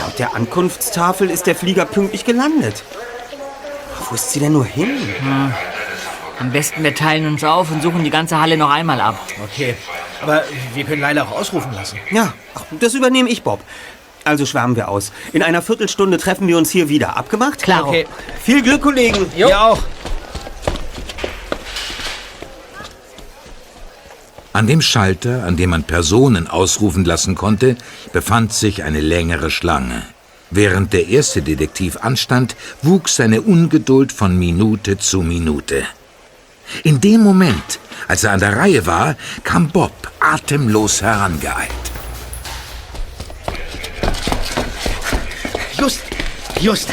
Laut der Ankunftstafel ist der Flieger pünktlich gelandet. Wo ist sie denn nur hin? Hm. Am besten wir teilen uns auf und suchen die ganze Halle noch einmal ab. Okay. Aber wir können Leila auch ausrufen lassen. Ja, ach, das übernehme ich, Bob. Also schwärmen wir aus. In einer Viertelstunde treffen wir uns hier wieder. Abgemacht? Klar. Okay. Viel Glück, Kollegen. Ja auch. An dem Schalter, an dem man Personen ausrufen lassen konnte, befand sich eine längere Schlange. Während der erste Detektiv anstand, wuchs seine Ungeduld von Minute zu Minute. In dem Moment, als er an der Reihe war, kam Bob atemlos herangeeilt. Just, just.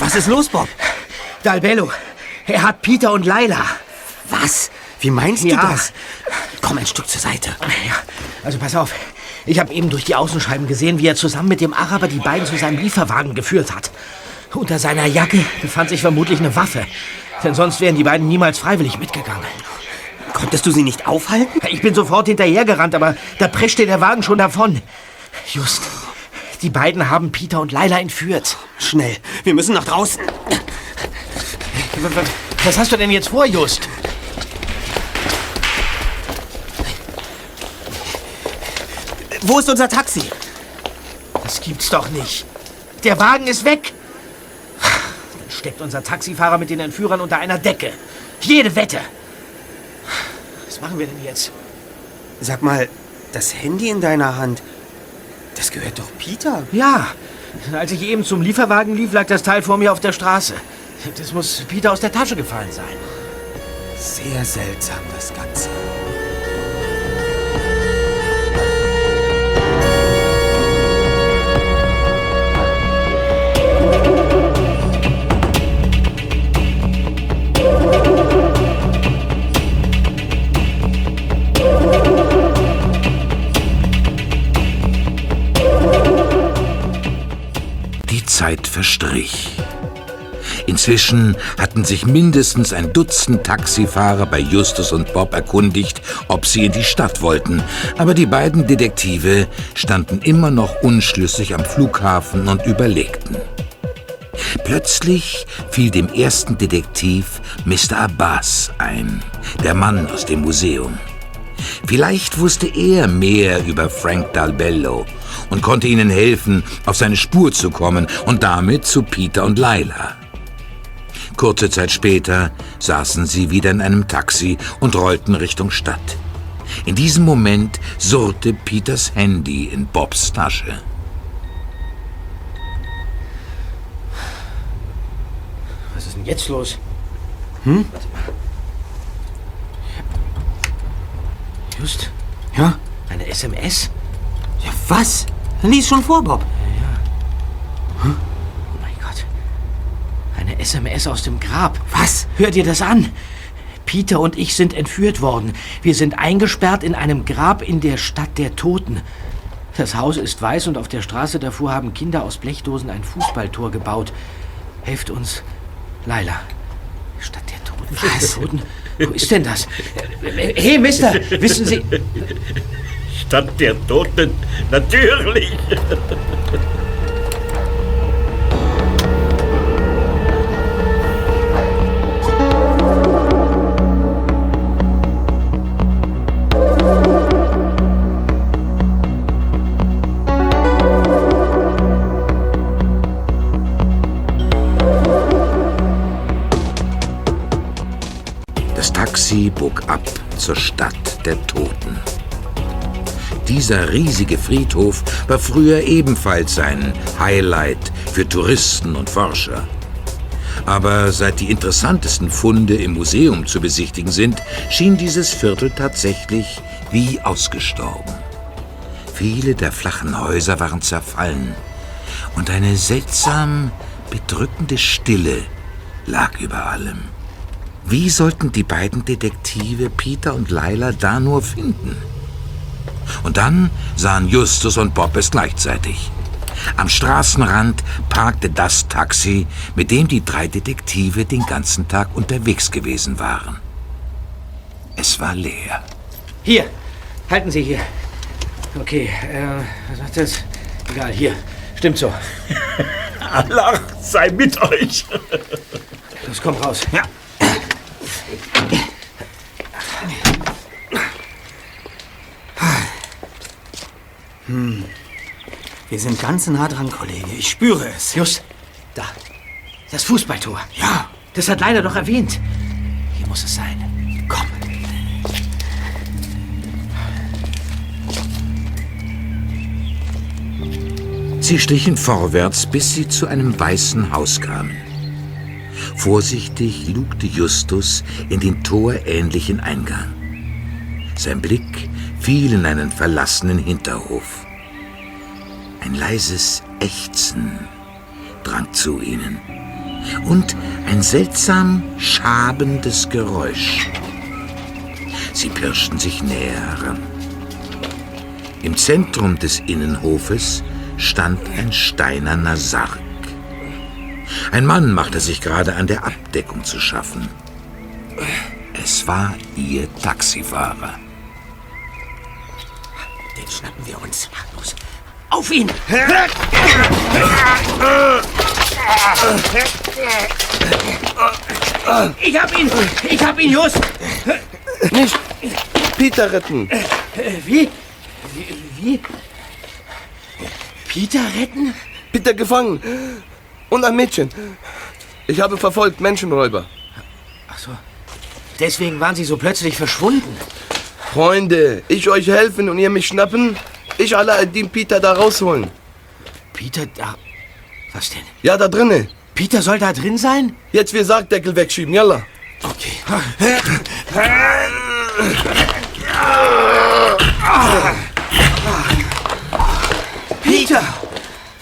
Was ist los, Bob? Dalbello. Er hat Peter und Laila. Was? Wie meinst du Ja. das? Komm ein Stück zur Seite. Ja, also pass auf. Ich habe eben durch die Außenscheiben gesehen, wie er zusammen mit dem Araber die beiden zu seinem Lieferwagen geführt hat. Unter seiner Jacke befand sich vermutlich eine Waffe. Denn sonst wären die beiden niemals freiwillig mitgegangen. Konntest du sie nicht aufhalten? Ich bin sofort hinterhergerannt, aber da preschte der Wagen schon davon. Just. Die beiden haben Peter und Laila entführt. Schnell, wir müssen nach draußen. Was hast du denn jetzt vor, Just? Wo ist unser Taxi? Das gibt's doch nicht. Der Wagen ist weg. Dann steckt unser Taxifahrer mit den Entführern unter einer Decke. Jede Wette. Was machen wir denn jetzt? Sag mal, das Handy in deiner Hand, das gehört doch Peter. Ja, als ich eben zum Lieferwagen lief, lag das Teil vor mir auf der Straße. Das muss Peter aus der Tasche gefallen sein. Sehr seltsam, das Ganze. Zeit verstrich. Inzwischen hatten sich mindestens ein Dutzend Taxifahrer bei Justus und Bob erkundigt, ob sie in die Stadt wollten, aber die beiden Detektive standen immer noch unschlüssig am Flughafen und überlegten. Plötzlich fiel dem ersten Detektiv Mr. Abbas ein, der Mann aus dem Museum. Vielleicht wusste er mehr über Frank Dalbello und konnte ihnen helfen, auf seine Spur zu kommen und damit zu Peter und Laila. Kurze Zeit später saßen sie wieder in einem Taxi und rollten Richtung Stadt. In diesem Moment surrte Peters Handy in Bobs Tasche. Was ist denn jetzt los? Hm? Just, Ja? eine SMS? Ja, was? Lies schon vor, Bob. Oh mein Gott. Eine SMS aus dem Grab. Was? Hör dir das an. Peter und ich sind entführt worden. Wir sind eingesperrt in einem Grab in der Stadt der Toten. Das Haus ist weiß und auf der Straße davor haben Kinder aus Blechdosen ein Fußballtor gebaut. Helft uns, Laila. Stadt der Toten. Stadt der Toten. Wo ist denn das? Hey, Mister, wissen Sie... Stadt der Toten, natürlich. Das Taxi bog ab zur Stadt der Toten. Dieser riesige Friedhof war früher ebenfalls ein Highlight für Touristen und Forscher. Aber seit die interessantesten Funde im Museum zu besichtigen sind, schien dieses Viertel tatsächlich wie ausgestorben. Viele der flachen Häuser waren zerfallen und eine seltsam bedrückende Stille lag über allem. Wie sollten die beiden Detektive Peter und Laila da nur finden? Und dann sahen Justus und Bob es gleichzeitig. Am Straßenrand parkte das Taxi, mit dem die drei Detektive den ganzen Tag unterwegs gewesen waren. Es war leer. Hier, halten Sie hier. Okay, äh, was macht das? Egal, hier. Stimmt so. Allah sei mit euch. Los, komm raus. Ja. Hm. Wir sind ganz nah dran, Kollege. Ich spüre es. Just, da. Das Fußballtor. Ja. Das hat leider doch erwähnt. Hier muss es sein. Komm. Sie schlichen vorwärts, bis sie zu einem weißen Haus kamen. Vorsichtig lugte Justus in den torähnlichen Eingang. Sein Blick fiel in einen verlassenen Hinterhof. Ein leises Ächzen drang zu ihnen und ein seltsam schabendes Geräusch. Sie pirschten sich näher heran. Im Zentrum des Innenhofes stand ein steinerner Sarg. Ein Mann machte sich gerade an der Abdeckung zu schaffen. Es war ihr Taxifahrer. Den schnappen wir uns. Los, auf ihn! Ich hab ihn! Ich hab ihn, Just! Nicht Peter retten. Wie? Wie? wie? Peter retten? Peter gefangen. Und ein Mädchen. Ich habe verfolgt, Menschenräuber. Ach so. Deswegen waren Sie so plötzlich verschwunden. Freunde, ich euch helfen und ihr mich schnappen? Ich Aladdin Peter da rausholen. Peter da... Was denn? Ja, da drinnen. Peter soll da drin sein? Jetzt wir Sargdeckel wegschieben, yalla. Okay. Peter!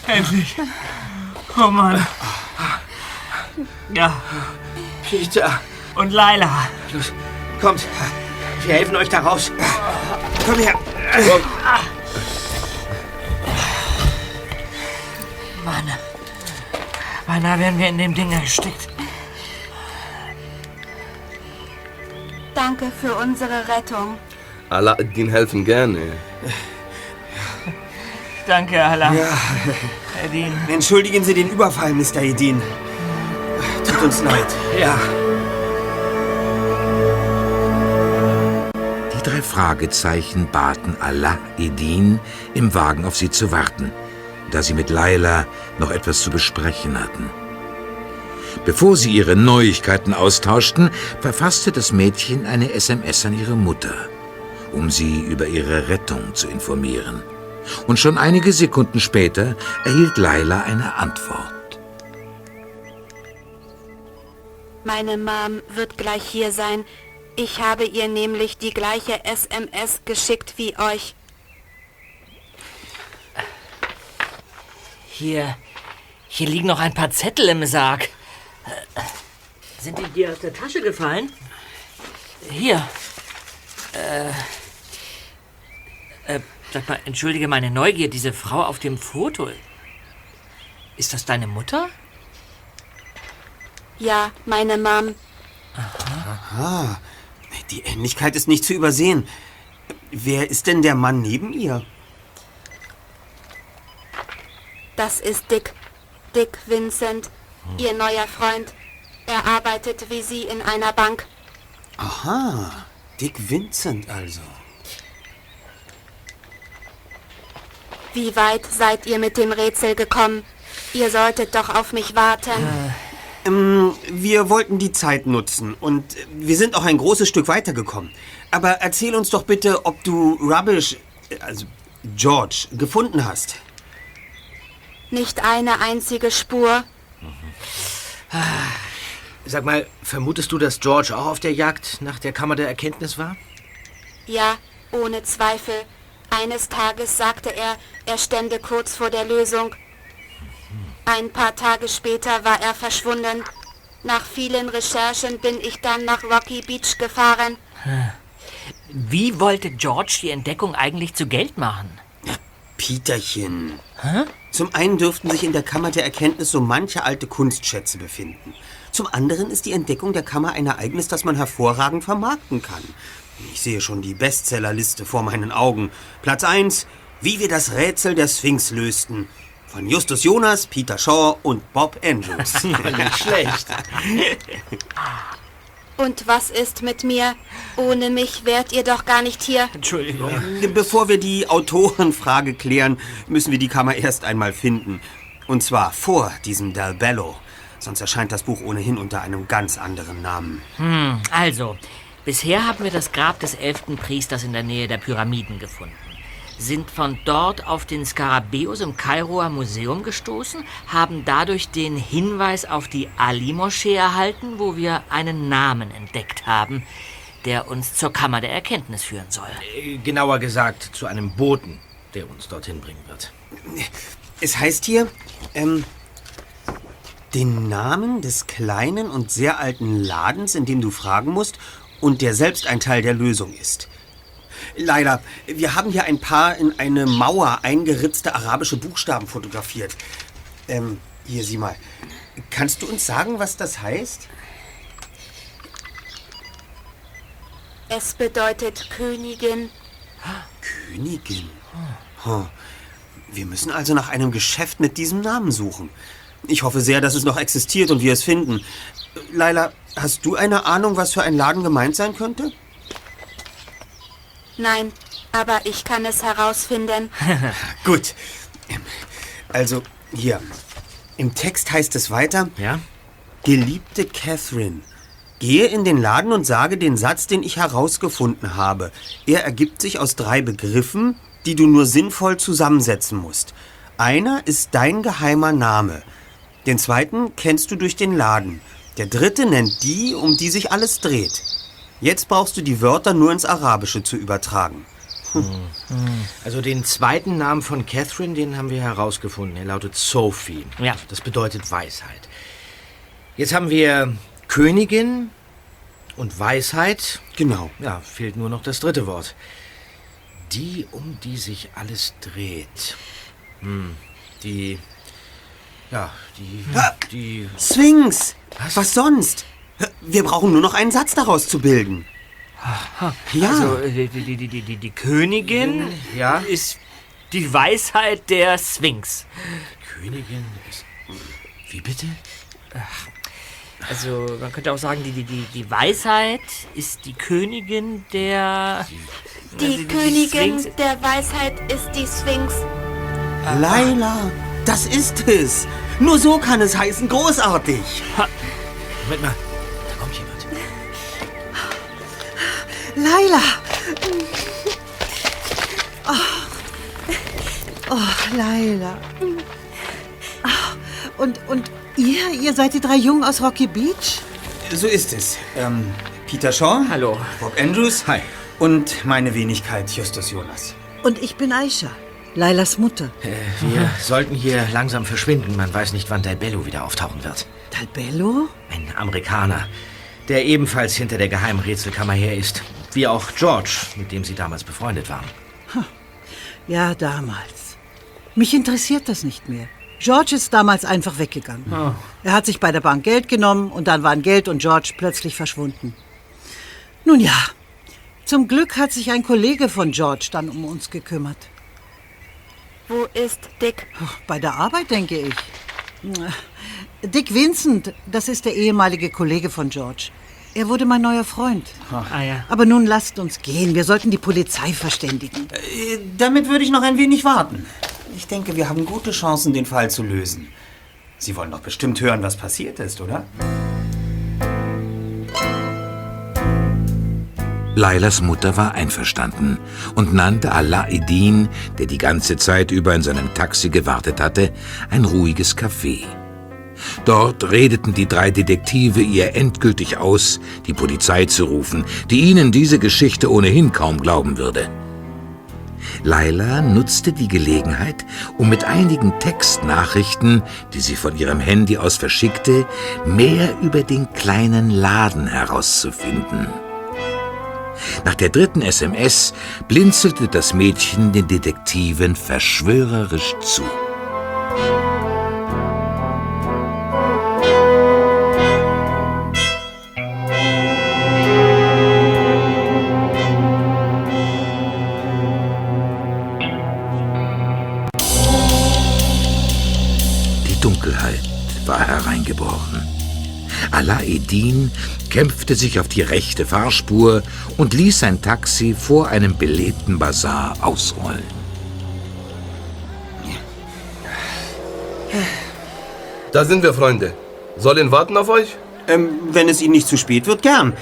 Endlich. Oh Mann. Ja. Peter. Und Laila. Los, kommt. Wir helfen euch da raus. Komm her. Mann. Beinahe wären wir in dem Ding erstickt. Danke für unsere Rettung. Aladdin helfen gerne. Danke, Allah. Ja. Edin. Entschuldigen Sie den Überfall, Mr. Edin. Tut uns leid. Ja. Die drei Fragezeichen baten Allah Edin, im Wagen auf sie zu warten, da sie mit Laila noch etwas zu besprechen hatten. Bevor sie ihre Neuigkeiten austauschten, verfasste das Mädchen eine SMS an ihre Mutter, um sie über ihre Rettung zu informieren. Und schon einige Sekunden später erhielt Laila eine Antwort. Meine Mom wird gleich hier sein. Ich habe ihr nämlich die gleiche SMS geschickt wie euch. Hier. Hier liegen noch ein paar Zettel im Sarg. Sind die dir aus der Tasche gefallen? Hier. Äh. Äh, sag mal, entschuldige meine Neugier, diese Frau auf dem Foto. Ist das deine Mutter? Ja, meine Mom. Aha. Die Ähnlichkeit ist nicht zu übersehen. Wer ist denn der Mann neben ihr? Das ist Dick. Dick Vincent, ihr neuer Freund. Er arbeitet wie Sie in einer Bank. Aha. Dick Vincent also. Wie weit seid ihr mit dem Rätsel gekommen? Ihr solltet doch auf mich warten. Ähm, wir wollten die Zeit nutzen und wir sind auch ein großes Stück weitergekommen. Aber erzähl uns doch bitte, ob du Rubbish, äh, also George, gefunden hast. Nicht eine einzige Spur. Sag mal, vermutest du, dass George auch auf der Jagd nach der Kammer der Erkenntnis war? Ja, ohne Zweifel. Eines Tages sagte er, er stände kurz vor der Lösung. Ein paar Tage später war er verschwunden. Nach vielen Recherchen bin ich dann nach Rocky Beach gefahren. Wie wollte George die Entdeckung eigentlich zu Geld machen? Peterchen. Zum einen dürften sich in der Kammer der Erkenntnis so manche alte Kunstschätze befinden. Zum anderen ist die Entdeckung der Kammer ein Ereignis, das man hervorragend vermarkten kann. Ich sehe schon die Bestsellerliste vor meinen Augen. Platz 1, wie wir das Rätsel der Sphinx lösten. Von Justus Jonas, Peter Shaw und Bob Andrews. Nicht schlecht. Und was ist mit mir? Ohne mich wärt ihr doch gar nicht hier. Entschuldigung. Bevor wir die Autorenfrage klären, müssen wir die Kammer erst einmal finden. Und zwar vor diesem Del Bello. Sonst erscheint das Buch ohnehin unter einem ganz anderen Namen. Hm, also, bisher haben wir das Grab des elften Priesters in der Nähe der Pyramiden gefunden. Sind von dort auf den Skarabäus im Kairoer Museum gestoßen, haben dadurch den Hinweis auf die Ali-Moschee erhalten, wo wir einen Namen entdeckt haben, der uns zur Kammer der Erkenntnis führen soll. Äh, Genauer gesagt, zu einem Boten, der uns dorthin bringen wird. Es heißt hier, ähm, den Namen des kleinen und sehr alten Ladens, in dem du fragen musst und der selbst ein Teil der Lösung ist. Leider, wir haben hier ein paar in eine Mauer eingeritzte arabische Buchstaben fotografiert. Ähm, hier, sieh mal. Kannst du uns sagen, was das heißt? Es bedeutet Königin. Königin? Hm. Wir müssen also nach einem Geschäft mit diesem Namen suchen. Ich hoffe sehr, dass es noch existiert und wir es finden. Laila, hast du eine Ahnung, was für ein Laden gemeint sein könnte? Nein, aber ich kann es herausfinden. Gut. Also, Hier. Im Text heißt es weiter. Ja? Geliebte Catherine, gehe in den Laden und sage den Satz, den ich herausgefunden habe. Er ergibt sich aus drei Begriffen, die du nur sinnvoll zusammensetzen musst. Einer ist dein geheimer Name. Den zweiten kennst du durch den Laden. Der dritte nennt die, um die sich alles dreht. Jetzt brauchst du die Wörter nur ins Arabische zu übertragen. Also den zweiten Namen von Catherine, den haben wir herausgefunden. Er lautet Sophie. Ja. Das bedeutet Weisheit. Jetzt haben wir Königin und Weisheit. Genau. Ja, fehlt nur noch das dritte Wort. Die, um die sich alles dreht. Hm, die. Ja, die. Die. Sphinx! Was? sonst? Wir brauchen nur noch einen Satz daraus zu bilden. Ja. Also, äh, die, die, die, die, die, die Königin Ja? ist die Weisheit der Sphinx. Königin ist. Wie bitte? Also, man könnte auch sagen, die, die, die, die Weisheit ist die Königin der. Die Also, Königin Sphinx- der Weisheit ist die Sphinx. Laila, das ist es. Nur so kann es heißen. Großartig. Moment mal, Laila! Oh, oh Laila. Ah, Und, und ihr, ihr seid die drei Jungen aus Rocky Beach? So ist es. Ähm, Peter Shaw. Hallo. Bob Andrews. Hi. Und meine Wenigkeit Justus Jonas. Und ich bin Aisha, Lailas Mutter. Wir sollten hier langsam verschwinden. Man weiß nicht, wann Bello wieder auftauchen wird. Dalbello? Ein Amerikaner, der ebenfalls hinter der Geheimrätselkammer her ist. Wie auch George, mit dem sie damals befreundet waren. Ja, damals. Mich interessiert das nicht mehr. George ist damals einfach weggegangen. Ah. Er hat sich bei der Bank Geld genommen und dann waren Geld und George plötzlich verschwunden. Nun ja, zum Glück hat sich ein Kollege von George dann um uns gekümmert. Wo ist Dick? Ach, Bei der Arbeit, denke ich. Dick Vincent, das ist der ehemalige Kollege von George. Er wurde mein neuer Freund. Ah ja. Aber nun lasst uns gehen. Wir sollten die Polizei verständigen. Äh, damit würde ich noch ein wenig warten. Ich denke, wir haben gute Chancen, den Fall zu lösen. Sie wollen doch bestimmt hören, was passiert ist, oder? Lailas Mutter war einverstanden und nannte Alaeddin, der die ganze Zeit über in seinem Taxi gewartet hatte, ein ruhiges Café. Dort redeten die drei Detektive ihr endgültig aus, die Polizei zu rufen, die ihnen diese Geschichte ohnehin kaum glauben würde. Laila nutzte die Gelegenheit, um mit einigen Textnachrichten, die sie von ihrem Handy aus verschickte, mehr über den kleinen Laden herauszufinden. Nach der dritten SMS blinzelte das Mädchen den Detektiven verschwörerisch zu. Hereingebrochen. Alaeddin kämpfte sich auf die rechte Fahrspur und ließ sein Taxi vor einem belebten Bazar ausrollen. Da sind wir, Freunde. Sollen warten auf euch? Ähm, wenn es Ihnen nicht zu spät wird, gern.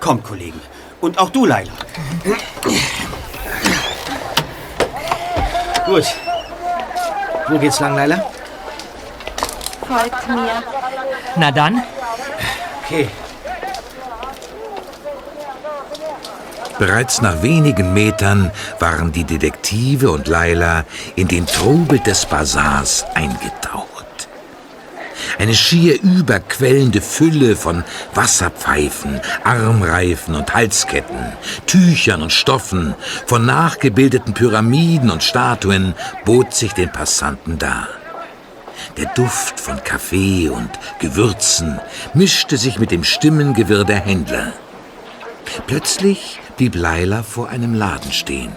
Kommt, Kollegen. Und auch du, Laila. Gut. Wo geht's lang, Laila? Folgt mir. Na dann. Okay. Bereits nach wenigen Metern waren die Detektive und Laila in den Trubel des Bazars eingetaucht. Eine schier überquellende Fülle von Wasserpfeifen, Armreifen und Halsketten, Tüchern und Stoffen, von nachgebildeten Pyramiden und Statuen bot sich den Passanten dar. Der Duft von Kaffee und Gewürzen mischte sich mit dem Stimmengewirr der Händler. Plötzlich blieb Laila vor einem Laden stehen.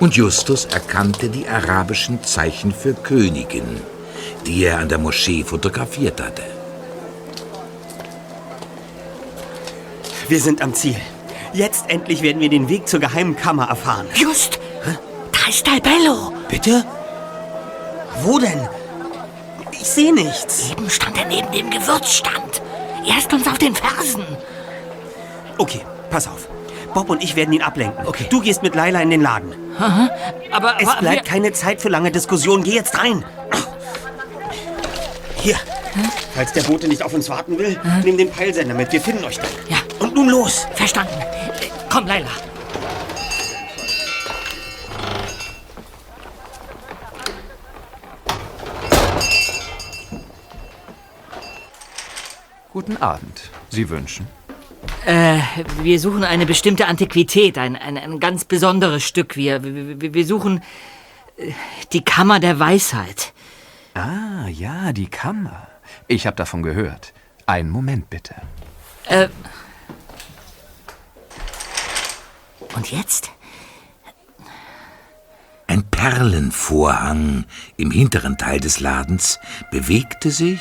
Und Justus erkannte die arabischen Zeichen für Königin, die er an der Moschee fotografiert hatte. Wir sind am Ziel. Jetzt endlich werden wir den Weg zur geheimen Kammer erfahren. Just! Da ist Dalbello! Bitte? Wo denn? Ich sehe nichts. Eben stand er neben dem Gewürzstand. Er ist uns auf den Fersen. Okay, pass auf. Bob und ich werden ihn ablenken. Okay. Du gehst mit Laila in den Laden. Aha. Aber Es aber bleibt wir- keine Zeit für lange Diskussionen. Geh jetzt rein. Hier. Falls der Bote nicht auf uns warten will, nimm den Peilsender mit. Wir finden euch dann. Ja. Und nun los. Verstanden. Komm, Leila. Guten Abend. Sie wünschen? Äh, wir suchen eine bestimmte Antiquität, ein, ein, ein ganz besonderes Stück. Wir, wir, wir suchen äh, die Kammer der Weisheit. Ah, ja, die Kammer. Ich habe davon gehört. Einen Moment bitte. Äh, und jetzt? Ein Perlenvorhang im hinteren Teil des Ladens bewegte sich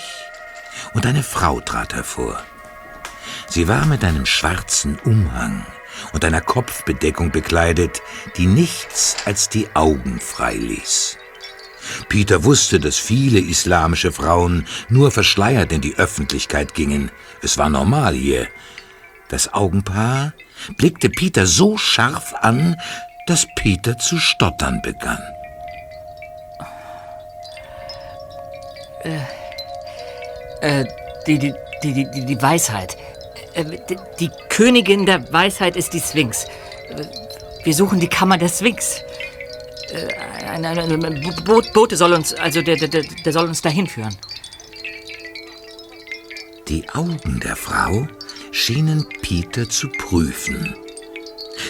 und eine Frau trat hervor. Sie war mit einem schwarzen Umhang und einer Kopfbedeckung bekleidet, die nichts als die Augen freiließ. Peter wusste, dass viele islamische Frauen nur verschleiert in die Öffentlichkeit gingen. Es war normal hier. Das Augenpaar blickte Peter so scharf an, dass Peter zu stottern begann. Äh, äh, die, die, die, die, die- Weisheit. Äh, die, die Königin der Weisheit ist die Sphinx. Äh, Wir suchen die Kammer der Sphinx. Äh, Ein, ein, ein, Bo Bote soll uns, also der, der der soll uns dahin führen. Die Augen der Frau schienen Peter zu prüfen.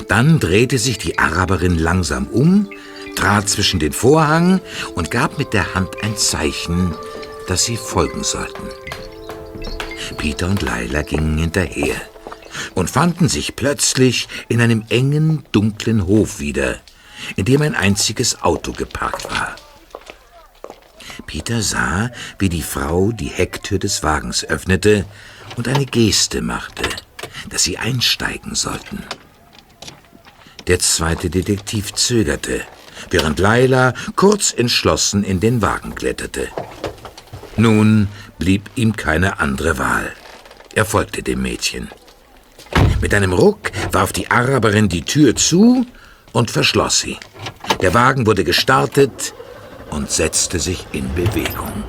Dann drehte sich die Araberin langsam um, trat zwischen den Vorhang und gab mit der Hand ein Zeichen, dass sie folgen sollten. Peter und Laila gingen hinterher und fanden sich plötzlich in einem engen, dunklen Hof wieder, in dem ein einziges Auto geparkt war. Peter sah, wie die Frau die Hecktür des Wagens öffnete und eine Geste machte, dass sie einsteigen sollten. Der zweite Detektiv zögerte, während Laila kurz entschlossen in den Wagen kletterte. Nun blieb ihm keine andere Wahl. Er folgte dem Mädchen. Mit einem Ruck warf die Araberin die Tür zu und verschloss sie. Der Wagen wurde gestartet und setzte sich in Bewegung.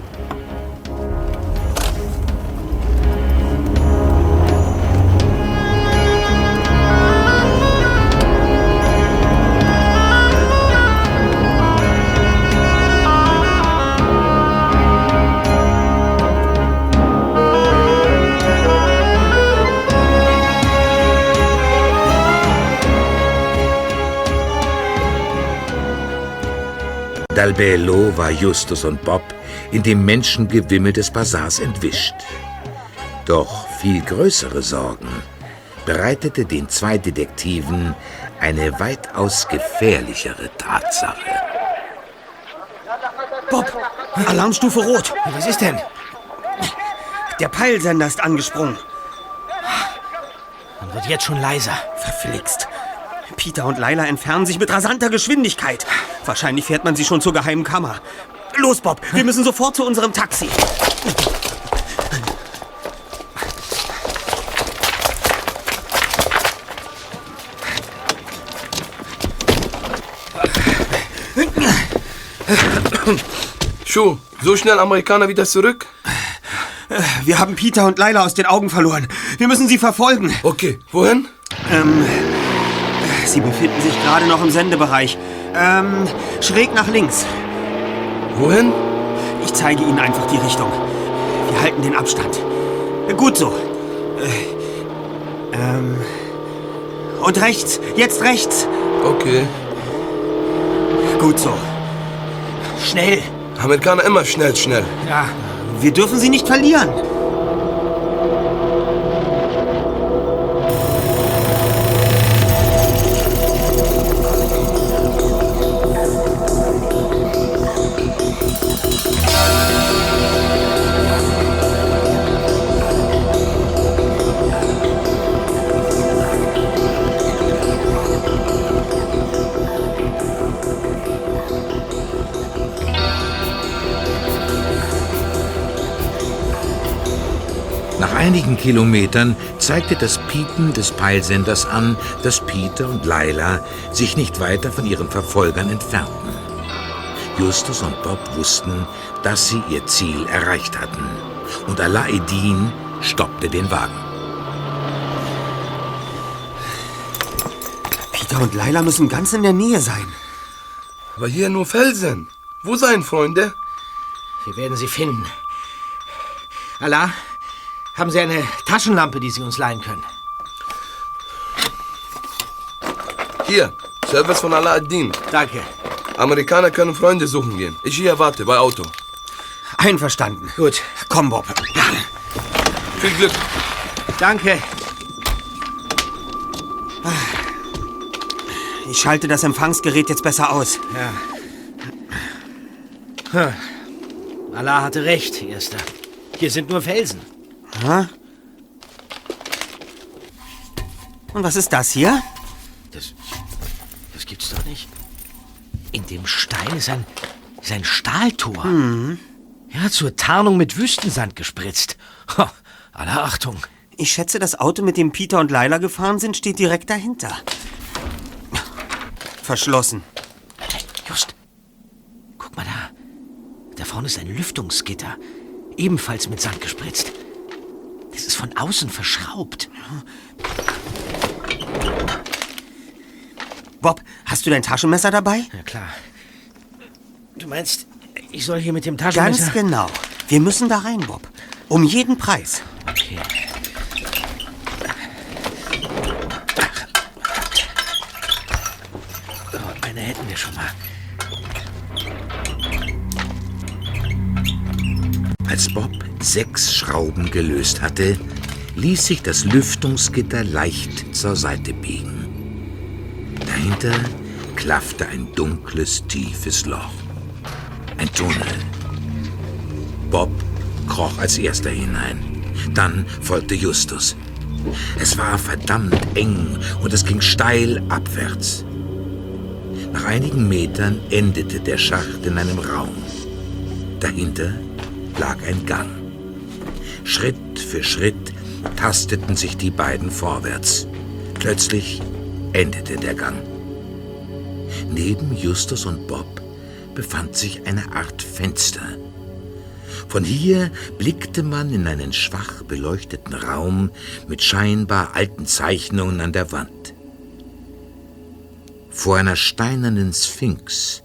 Dalbello war Justus und Bob in dem Menschengewimmel des Bazars entwischt. Doch viel größere Sorgen bereitete den zwei Detektiven eine weitaus gefährlichere Tatsache. Bob, Alarmstufe Rot. Was ist denn? Der Peilsender ist angesprungen. Man wird jetzt schon leiser. Verflixt. Peter und Laila entfernen sich mit rasanter Geschwindigkeit. Wahrscheinlich fährt man sie schon zur geheimen Kammer. Los, Bob, wir müssen sofort zu unserem Taxi. Schuh, so schnell Amerikaner wieder zurück? Wir haben Peter und Laila aus den Augen verloren. Wir müssen sie verfolgen. Okay, wohin? Ähm, sie befinden sich gerade noch im Sendebereich. Ähm, schräg nach links. Wohin? Ich zeige Ihnen einfach die Richtung. Wir halten den Abstand. Gut so. Äh, ähm, und rechts. Jetzt rechts. Okay. Gut so. Schnell. Amerikaner immer schnell, schnell. Ja. Wir dürfen sie nicht verlieren. Nach einigen Kilometern zeigte das Piepen des Peilsenders an, dass Peter und Laila sich nicht weiter von ihren Verfolgern entfernten. Justus und Bob wussten, dass sie ihr Ziel erreicht hatten. Und Alaeddin stoppte den Wagen. Peter und Laila müssen ganz in der Nähe sein. Aber hier nur Felsen. Wo sein, Freunde? Wir werden sie finden. Allah, haben Sie eine Taschenlampe, die Sie uns leihen können? Hier, Service von Aladdin. Danke. Amerikaner können Freunde suchen gehen. Ich hier warte bei Auto. Einverstanden. Gut. Komm, Bob. Viel Glück. Danke. Ich schalte das Empfangsgerät jetzt besser aus. Ja. Hm. Allah hatte recht, Erster. Hier sind nur Felsen. Ha? Und was ist das hier? Das, das gibt's doch nicht. In dem Stein ist ein, ist ein Stahltor. Mhm. Ja, zur Tarnung mit Wüstensand gespritzt. Ha, alle Achtung. Ich schätze, das Auto, mit dem Peter und Laila gefahren sind, steht direkt dahinter. Verschlossen. Just. Guck mal da. Da vorne ist ein Lüftungsgitter. Ebenfalls mit Sand gespritzt. Das ist von außen verschraubt. Bob, hast du dein Taschenmesser dabei? Ja, klar. Du meinst, ich soll hier mit dem Taschenmesser... Ganz genau. Wir müssen da rein, Bob. Um jeden Preis. Okay. Eine hätten wir schon mal. Als Bob sechs Schrauben gelöst hatte, ließ sich das Lüftungsgitter leicht zur Seite biegen. Dahinter klaffte ein dunkles, tiefes Loch. Ein Tunnel. Bob kroch als erster hinein. Dann folgte Justus. Es war verdammt eng und es ging steil abwärts. Nach einigen Metern endete der Schacht in einem Raum. Dahinter lag ein Gang. Schritt für Schritt tasteten sich die beiden vorwärts. Plötzlich endete der Gang. Neben Justus und Bob befand sich eine Art Fenster. Von hier blickte man in einen schwach beleuchteten Raum mit scheinbar alten Zeichnungen an der Wand. Vor einer steinernen Sphinx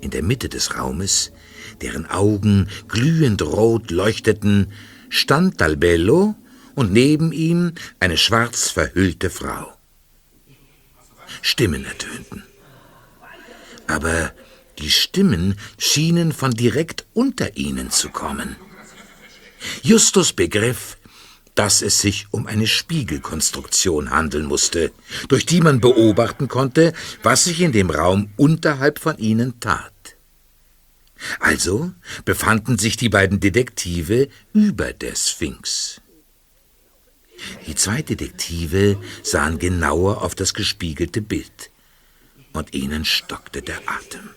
in der Mitte des Raumes, deren Augen glühend rot leuchteten, stand Dalbello und neben ihm eine schwarz verhüllte Frau. Stimmen ertönten. Aber die Stimmen schienen von direkt unter ihnen zu kommen. Justus begriff, dass es sich um eine Spiegelkonstruktion handeln musste, durch die man beobachten konnte, was sich in dem Raum unterhalb von ihnen tat. Also befanden sich die beiden Detektive über der Sphinx. Die zwei Detektive sahen genauer auf das gespiegelte Bild, und ihnen stockte der Atem.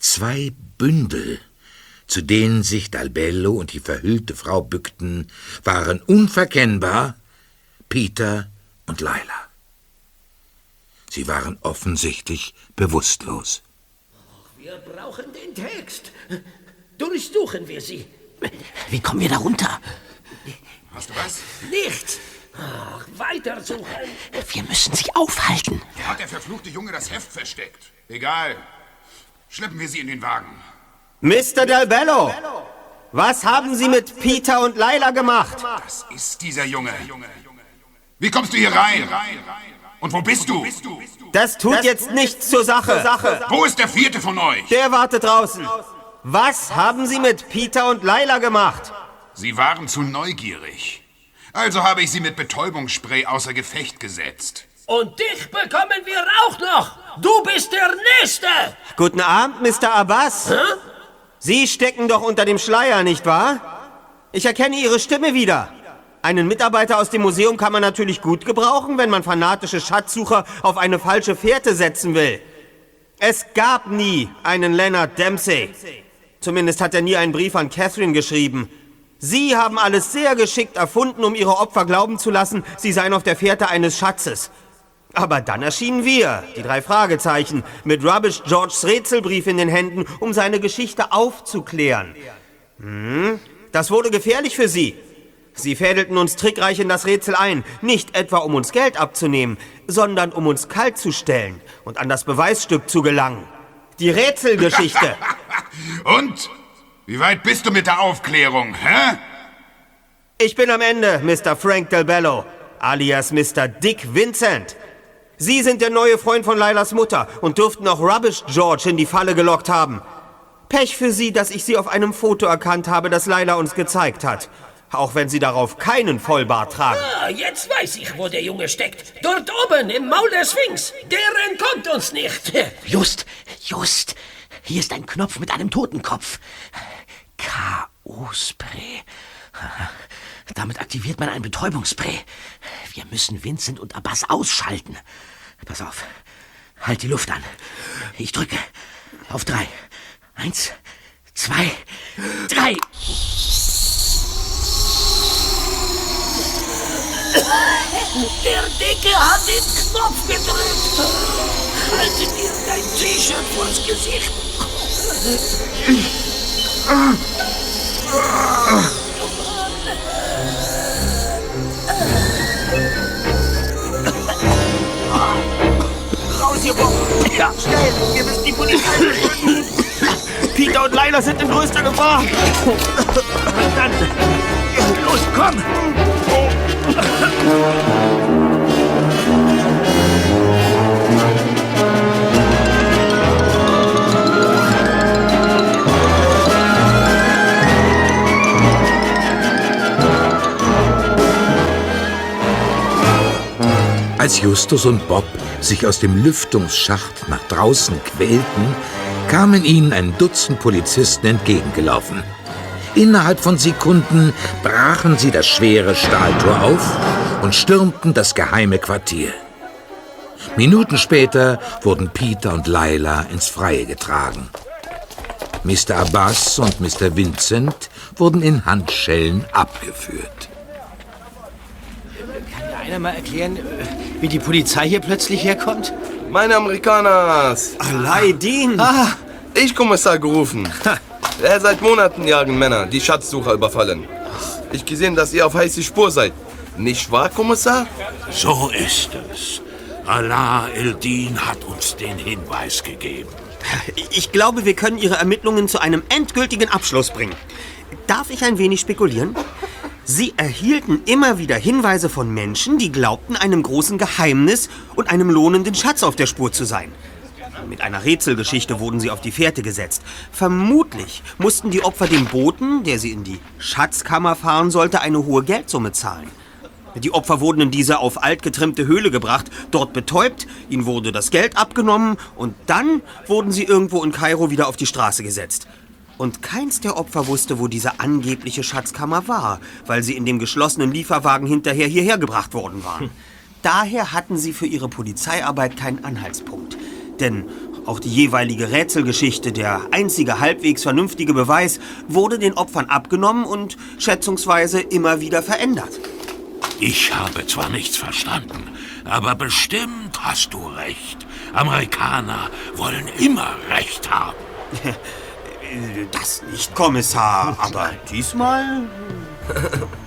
Zwei Bündel, zu denen sich Dalbello und die verhüllte Frau bückten, waren unverkennbar Peter und Laila. Sie waren offensichtlich bewusstlos. Wir brauchen den Text. Durchsuchen wir sie. Wie kommen wir da runter? Hast du was? Nichts. Ach, weitersuchen. Wir müssen sie aufhalten. Wo hat der verfluchte Junge das Heft versteckt? Egal. Schleppen wir sie in den Wagen. Mr. Dalbello, was haben Sie mit Peter und Laila gemacht? Das ist dieser Junge. Wie kommst du hier rein? Und wo bist du? Das tut jetzt nichts zur Sache. Wo ist der vierte von euch? Der wartet draußen. Was haben Sie mit Peter und Laila gemacht? Sie waren zu neugierig. Also habe ich sie mit Betäubungsspray außer Gefecht gesetzt. Und dich bekommen wir auch noch. Du bist der Nächste. Guten Abend, Mr. Abbas. Hä? Sie stecken doch unter dem Schleier, nicht wahr? Ich erkenne Ihre Stimme wieder. Einen Mitarbeiter aus dem Museum kann man natürlich gut gebrauchen, wenn man fanatische Schatzsucher auf eine falsche Fährte setzen will. Es gab nie einen Leonard Dempsey. Zumindest hat er nie einen Brief an Catherine geschrieben. Sie haben alles sehr geschickt erfunden, um Ihre Opfer glauben zu lassen, sie seien auf der Fährte eines Schatzes. Aber dann erschienen wir, die drei Fragezeichen, mit Rubbish Georges Rätselbrief in den Händen, um seine Geschichte aufzuklären. Hm, das wurde gefährlich für Sie. Sie fädelten uns trickreich in das Rätsel ein, nicht etwa um uns Geld abzunehmen, sondern um uns kalt zu stellen und an das Beweisstück zu gelangen. Die Rätselgeschichte. Und? Wie weit bist du mit der Aufklärung, hä? Ich bin am Ende, Mr. Frank Del Bello, alias Mr. Dick Vincent. Sie sind der neue Freund von Lailas Mutter und dürften auch Rubbish George in die Falle gelockt haben. Pech für Sie, dass ich Sie auf einem Foto erkannt habe, das Laila uns gezeigt hat. Auch wenn Sie darauf keinen Vollbart tragen. Ah, jetzt weiß ich, wo der Junge steckt. Dort oben im Maul der Sphinx. Der entkommt uns nicht. Just, just. Hier ist ein Knopf mit einem Totenkopf. K.O.-Spray. Damit aktiviert man ein Betäubungsspray. Wir müssen Vincent und Abbas ausschalten. Pass auf. Halt die Luft an. Ich drücke. Auf drei. Eins, zwei, drei. Der Dicke hat den Knopf gedrückt. Halte dir dein T-Shirt vors Gesicht. Raus hier, Bob! Ja, schnell! Wir müssen die Polizei beschützen! Peter und Leila sind in größter Gefahr! Dann... Los, komm! Als Justus und Bob sich aus dem Lüftungsschacht nach draußen quälten, kamen ihnen ein Dutzend Polizisten entgegengelaufen. Innerhalb von Sekunden brachen sie das schwere Stahltor auf und stürmten das geheime Quartier. Minuten später wurden Peter und Laila ins Freie getragen. Mr. Abbas und Mr. Vincent wurden in Handschellen abgeführt. Kann mir einer mal erklären, äh, wie die Polizei hier plötzlich herkommt? Meine Amerikaners! Aladdin! Ah, ich Kommissar gerufen. Er seit Monaten jagen Männer, die Schatzsucher überfallen. Ich gesehen, dass ihr auf heiße Spur seid. Nicht wahr, Kommissar? So ist es. Allah el-Din hat uns den Hinweis gegeben. Ich glaube, wir können Ihre Ermittlungen zu einem endgültigen Abschluss bringen. Darf ich ein wenig spekulieren? Sie erhielten immer wieder Hinweise von Menschen, die glaubten, einem großen Geheimnis und einem lohnenden Schatz auf der Spur zu sein. Mit einer Rätselgeschichte wurden sie auf die Fährte gesetzt. Vermutlich mussten die Opfer dem Boten, der sie in die Schatzkammer fahren sollte, eine hohe Geldsumme zahlen. Die Opfer wurden in diese auf alt getrimmte Höhle gebracht, dort betäubt, ihnen wurde das Geld abgenommen und dann wurden sie irgendwo in Kairo wieder auf die Straße gesetzt. Und keins der Opfer wusste, wo diese angebliche Schatzkammer war, weil sie in dem geschlossenen Lieferwagen hinterher hierher gebracht worden waren. Daher hatten sie für ihre Polizeiarbeit keinen Anhaltspunkt. Denn auch die jeweilige Rätselgeschichte, der einzige halbwegs vernünftige Beweis, wurde den Opfern abgenommen und schätzungsweise immer wieder verändert. Ich habe zwar nichts verstanden, aber bestimmt hast du recht. Amerikaner wollen immer Recht haben. Das nicht, Kommissar, aber diesmal...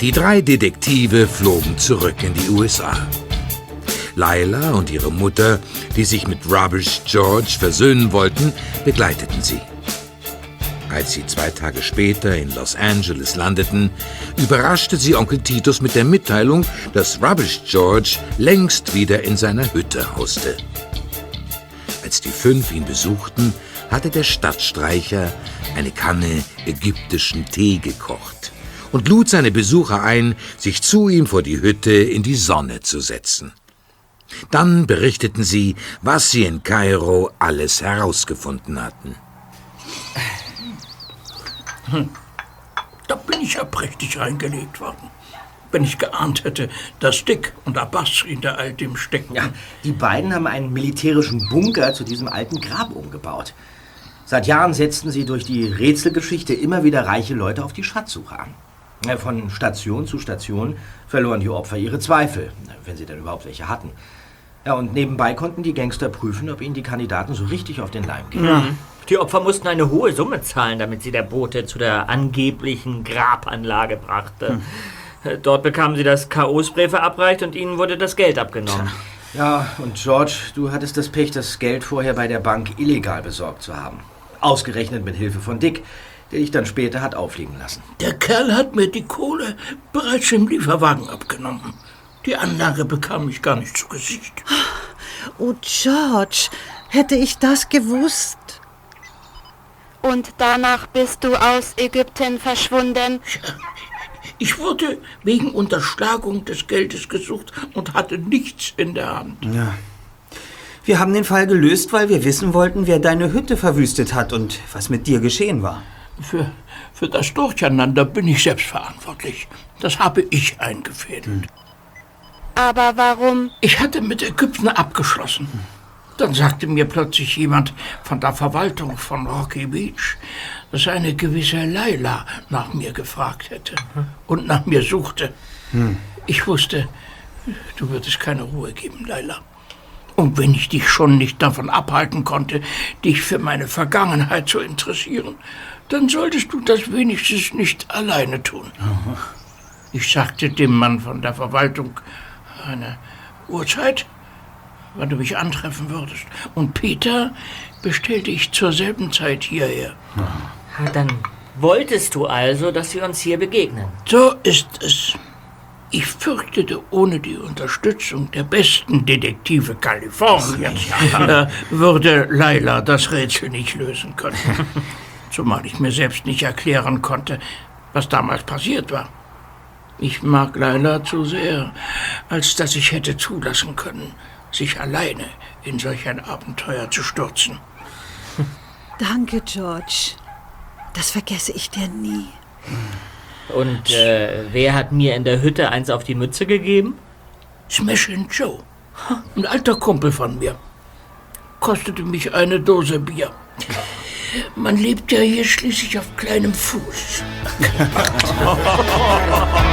Die drei Detektive flogen zurück in die USA. Lila und ihre Mutter, die sich mit Rubbish George versöhnen wollten, begleiteten sie. Als sie zwei Tage später in Los Angeles landeten, überraschte sie Onkel Titus mit der Mitteilung, dass Rubbish George längst wieder in seiner Hütte hauste. Als die fünf ihn besuchten, hatte der Stadtstreicher eine Kanne ägyptischen Tee gekocht und lud seine Besucher ein, sich zu ihm vor die Hütte in die Sonne zu setzen. Dann berichteten sie, was sie in Kairo alles herausgefunden hatten. Da bin ich ja prächtig reingelegt worden. Wenn ich geahnt hätte, dass Dick und Abbas hinter all dem stecken. Ja, die beiden haben einen militärischen Bunker zu diesem alten Grab umgebaut. Seit Jahren setzten sie durch die Rätselgeschichte immer wieder reiche Leute auf die Schatzsuche an. Ja, Von Station zu Station verloren die Opfer ihre Zweifel, wenn sie denn überhaupt welche hatten. Ja, und nebenbei konnten die Gangster prüfen, ob ihnen die Kandidaten so richtig auf den Leim gehen. Mhm. Die Opfer mussten eine hohe Summe zahlen, damit sie der Bote zu der angeblichen Grabanlage brachte. Äh, Dort bekamen sie das K.O.-Spray verabreicht und ihnen wurde das Geld abgenommen. Ja, und George, du hattest das Pech, das Geld vorher bei der Bank illegal besorgt zu haben. Ausgerechnet mit Hilfe von Dick, der dich dann später hat auffliegen lassen. Der Kerl hat mir die Kohle bereits im Lieferwagen abgenommen. Die Anlage bekam ich gar nicht zu Gesicht. Oh, George, hätte ich das gewusst. Und danach bist du aus Ägypten verschwunden. Ich wurde wegen Unterschlagung des Geldes gesucht und hatte nichts in der Hand. Ja. Wir haben den Fall gelöst, weil wir wissen wollten, wer deine Hütte verwüstet hat und was mit dir geschehen war. Für, für das Durcheinander bin ich selbst verantwortlich. Das habe ich eingefädelt. Aber warum? Ich hatte mit Ägypten abgeschlossen. Dann sagte mir plötzlich jemand von der Verwaltung von Rocky Beach, dass eine gewisse Laila nach mir gefragt hätte und nach mir suchte. Hm. Ich wusste, du würdest keine Ruhe geben, Laila. Und wenn ich dich schon nicht davon abhalten konnte, dich für meine Vergangenheit zu interessieren, dann solltest du das wenigstens nicht alleine tun. Ich sagte dem Mann von der Verwaltung eine Uhrzeit, wann du mich antreffen würdest. Und Peter bestellte ich zur selben Zeit hierher. Ah, Dann wolltest du also, dass wir uns hier begegnen. So ist es. Ich fürchtete, ohne die Unterstützung der besten Detektive Kaliforniens äh, würde Laila das Rätsel nicht lösen können. Zumal ich mir selbst nicht erklären konnte, was damals passiert war. Ich mag Laila zu sehr, als dass ich hätte zulassen können, sich alleine in solch ein Abenteuer zu stürzen. Danke, George. Das vergesse ich dir nie. Und äh, wer hat mir in der Hütte eins auf die Mütze gegeben? Smashin' Joe. Ein alter Kumpel von mir. Kostete mich eine Dose Bier. Man lebt ja hier schließlich auf kleinem Fuß.